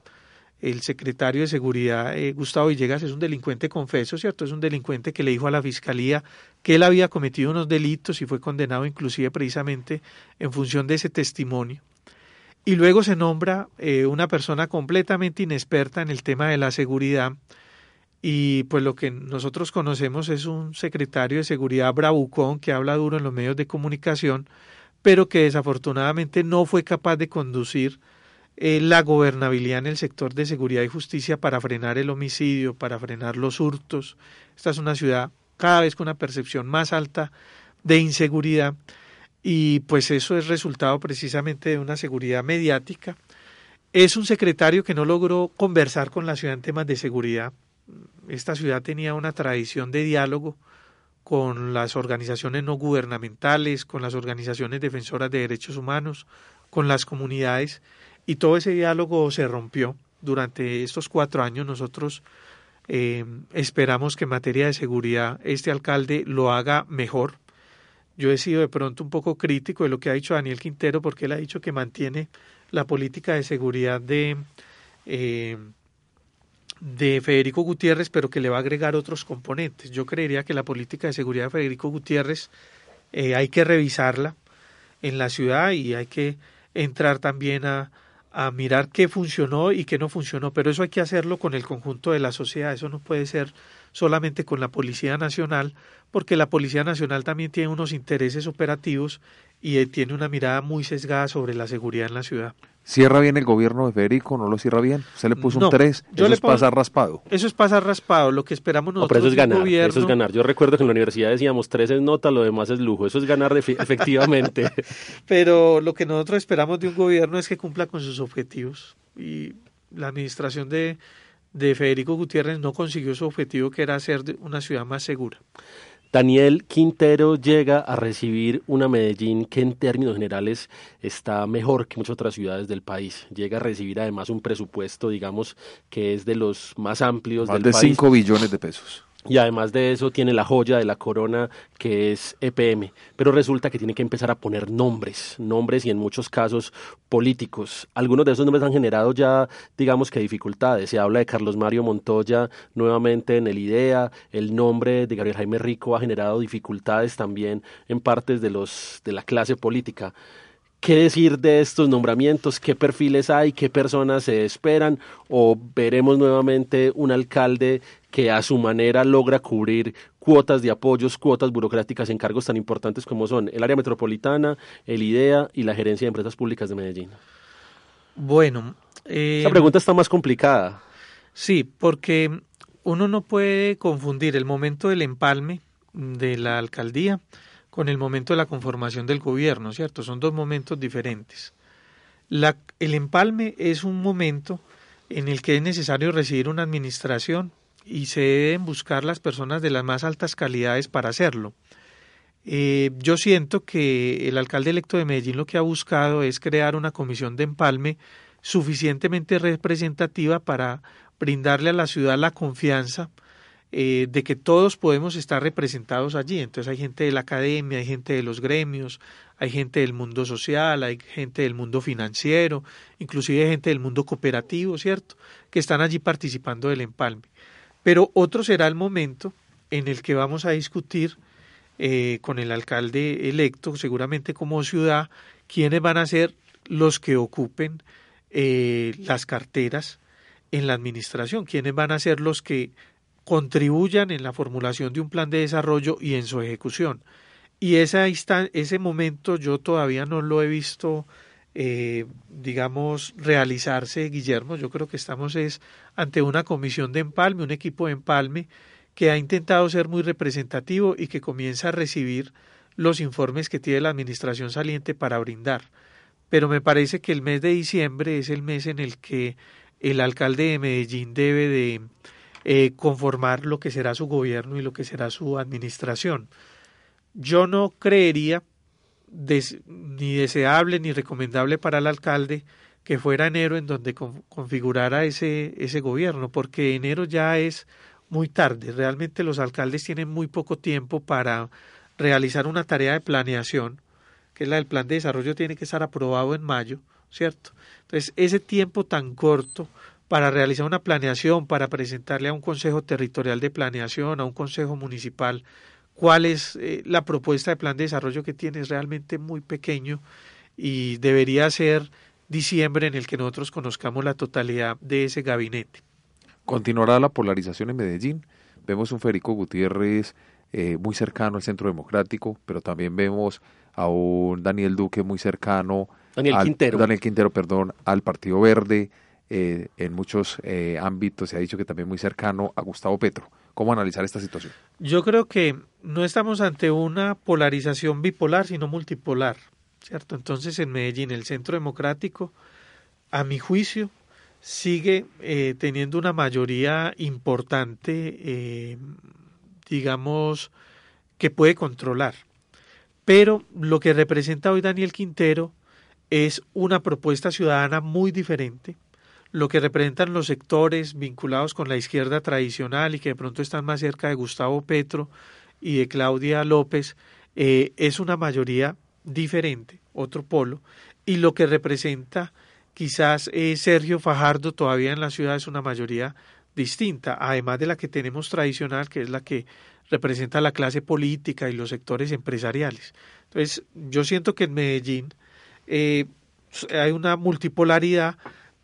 Speaker 4: el secretario de Seguridad, eh, Gustavo Villegas, es un delincuente confeso, ¿cierto? Es un delincuente que le dijo a la Fiscalía que él había cometido unos delitos y fue condenado inclusive precisamente en función de ese testimonio. Y luego se nombra eh, una persona completamente inexperta en el tema de la seguridad y pues lo que nosotros conocemos es un secretario de Seguridad bravucón que habla duro en los medios de comunicación, pero que desafortunadamente no fue capaz de conducir eh, la gobernabilidad en el sector de seguridad y justicia para frenar el homicidio, para frenar los hurtos. Esta es una ciudad cada vez con una percepción más alta de inseguridad y pues eso es resultado precisamente de una seguridad mediática. Es un secretario que no logró conversar con la ciudad en temas de seguridad. Esta ciudad tenía una tradición de diálogo con las organizaciones no gubernamentales, con las organizaciones defensoras de derechos humanos, con las comunidades, y todo ese diálogo se rompió. Durante estos cuatro años nosotros eh, esperamos que en materia de seguridad este alcalde lo haga mejor. Yo he sido de pronto un poco crítico de lo que ha dicho Daniel Quintero porque él ha dicho que mantiene la política de seguridad de, eh, de Federico Gutiérrez, pero que le va a agregar otros componentes. Yo creería que la política de seguridad de Federico Gutiérrez eh, hay que revisarla en la ciudad y hay que entrar también a, a mirar qué funcionó y qué no funcionó, pero eso hay que hacerlo con el conjunto de la sociedad, eso no puede ser solamente con la Policía Nacional, porque la Policía Nacional también tiene unos intereses operativos y eh, tiene una mirada muy sesgada sobre la seguridad en la ciudad.
Speaker 1: ¿Cierra bien el gobierno de Federico? ¿No lo cierra bien? ¿Se le puso un 3? Eso es pasar raspado.
Speaker 4: Eso es pasar raspado. Lo que esperamos nosotros.
Speaker 2: pero eso es ganar. Eso es ganar. Yo recuerdo que en la universidad decíamos 3 es nota, lo demás es lujo. Eso es ganar efectivamente.
Speaker 4: pero lo que nosotros esperamos de un gobierno es que cumpla con sus objetivos. Y la administración de, de Federico Gutiérrez no consiguió su objetivo, que era hacer una ciudad más segura.
Speaker 2: Daniel Quintero llega a recibir una Medellín que en términos generales está mejor que muchas otras ciudades del país. Llega a recibir además un presupuesto, digamos, que es de los más amplios
Speaker 1: más
Speaker 2: del
Speaker 1: de
Speaker 2: país.
Speaker 1: de 5 billones de pesos
Speaker 2: y además de eso tiene la joya de la corona que es EPM, pero resulta que tiene que empezar a poner nombres, nombres y en muchos casos políticos. Algunos de esos nombres han generado ya, digamos que dificultades. Se habla de Carlos Mario Montoya nuevamente en el IDEA, el nombre de Gabriel Jaime Rico ha generado dificultades también en partes de los de la clase política. ¿Qué decir de estos nombramientos? ¿Qué perfiles hay? ¿Qué personas se esperan? ¿O veremos nuevamente un alcalde que a su manera logra cubrir cuotas de apoyos, cuotas burocráticas en cargos tan importantes como son el área metropolitana, el IDEA y la Gerencia de Empresas Públicas de Medellín?
Speaker 4: Bueno.
Speaker 2: Eh, pregunta está más complicada.
Speaker 4: Sí, porque uno no puede confundir el momento del empalme de la alcaldía con el momento de la conformación del gobierno, ¿cierto? Son dos momentos diferentes. La, el empalme es un momento en el que es necesario recibir una administración y se deben buscar las personas de las más altas calidades para hacerlo. Eh, yo siento que el alcalde electo de Medellín lo que ha buscado es crear una comisión de empalme suficientemente representativa para brindarle a la ciudad la confianza eh, de que todos podemos estar representados allí. Entonces hay gente de la academia, hay gente de los gremios, hay gente del mundo social, hay gente del mundo financiero, inclusive gente del mundo cooperativo, ¿cierto? Que están allí participando del empalme. Pero otro será el momento en el que vamos a discutir eh, con el alcalde electo, seguramente como ciudad, quiénes van a ser los que ocupen eh, las carteras en la administración, quiénes van a ser los que contribuyan en la formulación de un plan de desarrollo y en su ejecución. Y esa ese momento yo todavía no lo he visto, eh, digamos, realizarse, Guillermo. Yo creo que estamos es ante una comisión de empalme, un equipo de empalme que ha intentado ser muy representativo y que comienza a recibir los informes que tiene la administración saliente para brindar. Pero me parece que el mes de diciembre es el mes en el que el alcalde de Medellín debe de eh, conformar lo que será su gobierno y lo que será su administración. Yo no creería ni deseable ni recomendable para el alcalde que fuera enero en donde configurara ese, ese gobierno, porque enero ya es muy tarde. Realmente los alcaldes tienen muy poco tiempo para realizar una tarea de planeación, que es la del plan de desarrollo, tiene que estar aprobado en mayo, ¿cierto? Entonces, ese tiempo tan corto para realizar una planeación, para presentarle a un consejo territorial de planeación, a un consejo municipal, cuál es eh, la propuesta de plan de desarrollo que tiene, es realmente muy pequeño y debería ser diciembre en el que nosotros conozcamos la totalidad de ese gabinete.
Speaker 1: Continuará la polarización en Medellín. Vemos un Federico Gutiérrez eh, muy cercano al Centro Democrático, pero también vemos a un Daniel Duque muy cercano.
Speaker 2: Daniel Quintero.
Speaker 1: Daniel Quintero, perdón, al Partido Verde eh, en muchos eh, ámbitos se ha dicho que también muy cercano a Gustavo Petro. ¿Cómo analizar esta situación?
Speaker 4: Yo creo que no estamos ante una polarización bipolar, sino multipolar, ¿cierto? Entonces en Medellín el Centro Democrático, a mi juicio, sigue eh, teniendo una mayoría importante, digamos, que puede controlar. Pero lo que representa hoy Daniel Quintero es una propuesta ciudadana muy diferente, lo que representan los sectores vinculados con la izquierda tradicional y que de pronto están más cerca de Gustavo Petro y de Claudia López, eh, es una mayoría diferente, otro polo, y lo que representa quizás eh, Sergio Fajardo todavía en la ciudad es una mayoría distinta, además de la que tenemos tradicional, que es la que representa la clase política y los sectores empresariales. Entonces, yo siento que en Medellín eh, hay una multipolaridad,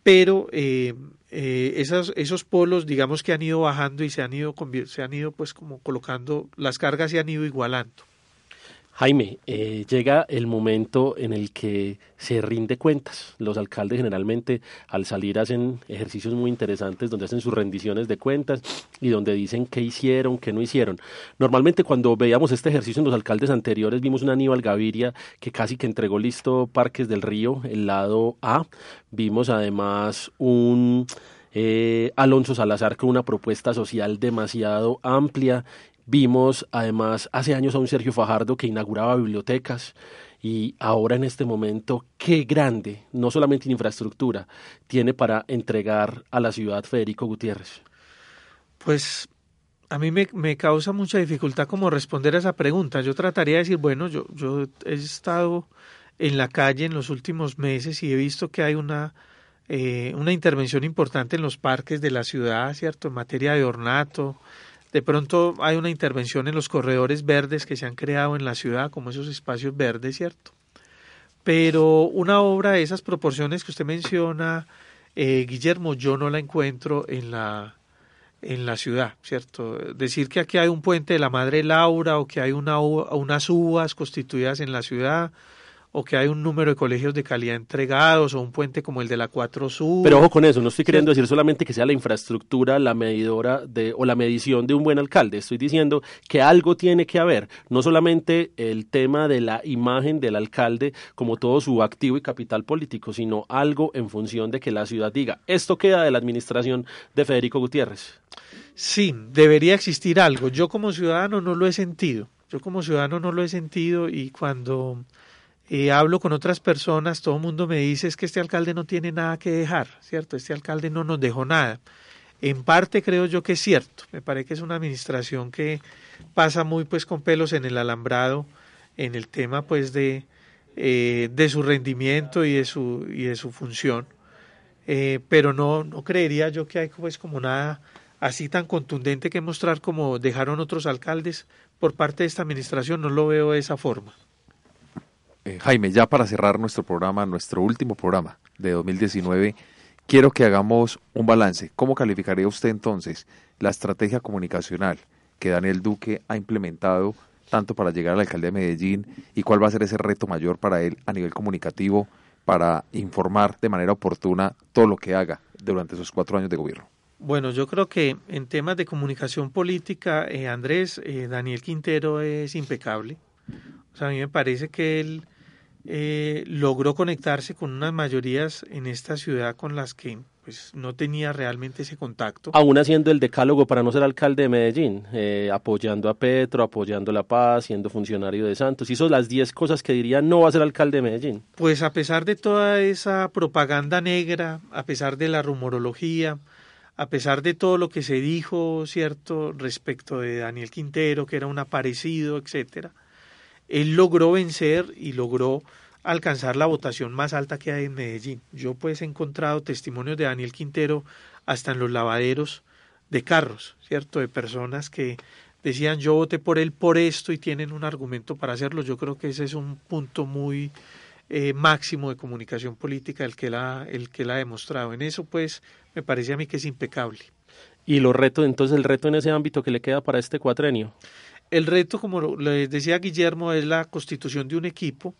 Speaker 4: pero eh, eh, esos, polos, digamos que han ido bajando y se han ido, se han ido pues como colocando, las cargas se han ido igualando.
Speaker 2: Jaime, eh, llega el momento en el que se rinde cuentas. Los alcaldes generalmente al salir hacen ejercicios muy interesantes donde hacen sus rendiciones de cuentas y donde dicen qué hicieron, qué no hicieron. Normalmente cuando veíamos este ejercicio en los alcaldes anteriores vimos un Aníbal Gaviria que casi que entregó listo Parques del Río, el lado A. Vimos además un... Eh, Alonso Salazar con una propuesta social demasiado amplia Vimos además hace años a un Sergio Fajardo que inauguraba bibliotecas y ahora en este momento qué grande, no solamente en infraestructura, tiene para entregar a la ciudad Federico Gutiérrez.
Speaker 4: Pues a mí me, me, causa mucha dificultad como responder a esa pregunta. Yo trataría de decir, bueno, yo, yo he estado en la calle en los últimos meses y he visto que hay una, eh, una intervención importante en los parques de la ciudad, ¿cierto? En materia de ornato, de pronto hay una intervención en los corredores verdes que se han creado en la ciudad, como esos espacios verdes, ¿cierto? Pero una obra de esas proporciones que usted menciona, eh, Guillermo, yo no la encuentro en la, en la ciudad, ¿cierto? Decir que aquí hay un puente de la Madre Laura o que hay una, unas uvas constituidas en la ciudad o que hay un número de colegios de calidad entregados o un puente como el de la 4 Sur.
Speaker 2: Pero ojo con eso, no estoy queriendo decir solamente que sea la infraestructura, la medidora de, o la medición de un buen alcalde, estoy diciendo que algo tiene que haber, no solamente el tema de la imagen del alcalde como todo su activo y capital político, sino algo en función de que la ciudad diga, esto queda de la administración de Federico Gutiérrez.
Speaker 4: Sí, debería existir algo. Yo como ciudadano no lo he sentido. Yo como ciudadano no lo he sentido y cuando hablo con otras personas, todo el mundo me dice es que este alcalde no tiene nada que dejar, ¿cierto? Este alcalde no nos dejó nada. En parte creo yo que es cierto, me parece que es una administración que pasa muy pues con pelos en el alambrado en el tema pues de, eh, de su rendimiento y de su, y de su función, eh, pero no, no creería yo que hay pues como nada así tan contundente que mostrar como dejaron otros alcaldes por parte de esta administración, no lo veo de esa forma.
Speaker 1: Eh, Jaime, ya para cerrar nuestro programa, nuestro último programa de 2019, quiero que hagamos un balance. ¿Cómo calificaría usted entonces la estrategia comunicacional que Daniel Duque ha implementado tanto para llegar al alcalde de Medellín y cuál va a ser ese reto mayor para él a nivel comunicativo para informar de manera oportuna todo lo que haga durante esos cuatro años de gobierno?
Speaker 4: Bueno, yo creo que en temas de comunicación política, eh, Andrés, eh, Daniel Quintero es impecable. Sea, a mí me parece que él eh, logró conectarse con unas mayorías en esta ciudad con las que pues no tenía realmente ese contacto.
Speaker 2: Aún haciendo el decálogo para no ser alcalde de Medellín, eh, apoyando a Petro, apoyando la paz, siendo funcionario de Santos. Hizo las 10 cosas que diría no va a ser alcalde de Medellín.
Speaker 4: Pues a pesar de toda esa propaganda negra, a pesar de la rumorología, a pesar de todo lo que se dijo, cierto, respecto de Daniel Quintero, que era un aparecido, etcétera, él logró vencer y logró alcanzar la votación más alta que hay en Medellín. Yo pues he encontrado testimonios de Daniel Quintero hasta en los lavaderos de carros, ¿cierto? De personas que decían yo voté por él por esto y tienen un argumento para hacerlo. Yo creo que ese es un punto muy eh, máximo de comunicación política el que, el que la ha demostrado. En eso pues me parece a mí que es impecable.
Speaker 2: ¿Y los retos, entonces el reto en ese ámbito que le queda para este cuatrenio?
Speaker 4: El reto, como les decía Guillermo, es la constitución de un equipo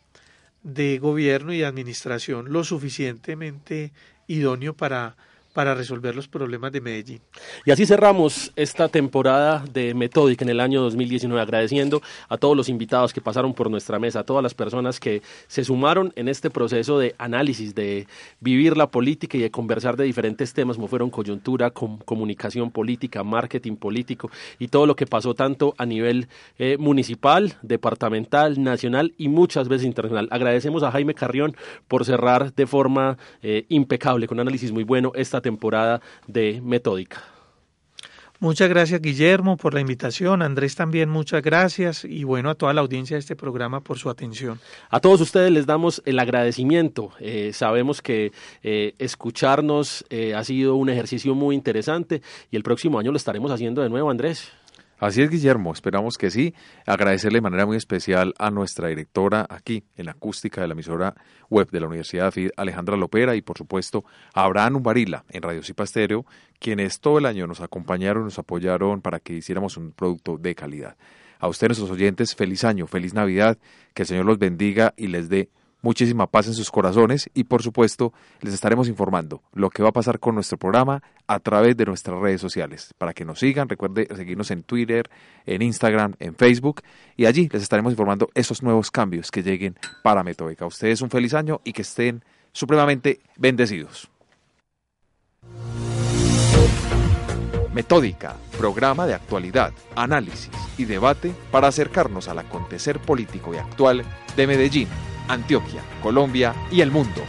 Speaker 4: de gobierno y administración lo suficientemente idóneo para, para resolver los problemas de Medellín.
Speaker 2: Y así cerramos esta temporada de Metódica en el año 2019, agradeciendo a todos los invitados que pasaron por nuestra mesa, a todas las personas que se sumaron en este proceso de análisis, de vivir la política y de conversar de diferentes temas, como fueron coyuntura, comunicación política, marketing político y todo lo que pasó tanto a nivel eh, municipal, departamental, nacional y muchas veces internacional. Agradecemos a Jaime Carrión por cerrar de forma eh, impecable, con un análisis muy bueno, esta temporada temporada de Metódica.
Speaker 4: Muchas gracias Guillermo por la invitación, Andrés también muchas gracias y bueno a toda la audiencia de este programa por su atención.
Speaker 2: A todos ustedes les damos el agradecimiento, eh, sabemos que eh, escucharnos eh, ha sido un ejercicio muy interesante y el próximo año lo estaremos haciendo de nuevo Andrés.
Speaker 1: Así es, Guillermo, esperamos que sí. Agradecerle de manera muy especial a nuestra directora aquí en la acústica de la emisora web de la Universidad FID, Alejandra Lopera, y por supuesto a Abraham Umbarila en Radio Cipa Estéreo, quienes todo el año nos acompañaron, nos apoyaron para que hiciéramos un producto de calidad. A ustedes, nuestros oyentes, feliz año, feliz Navidad, que el Señor los bendiga y les dé muchísima paz en sus corazones y por supuesto les estaremos informando lo que va a pasar con nuestro programa a través de nuestras redes sociales. Para que nos sigan, recuerde seguirnos en Twitter, en Instagram, en Facebook y allí les estaremos informando esos nuevos cambios que lleguen para Metódica. ustedes un feliz año y que estén supremamente bendecidos. Metódica, programa de actualidad, análisis y debate para acercarnos al acontecer político y actual de Medellín Antioquia, Colombia y el mundo.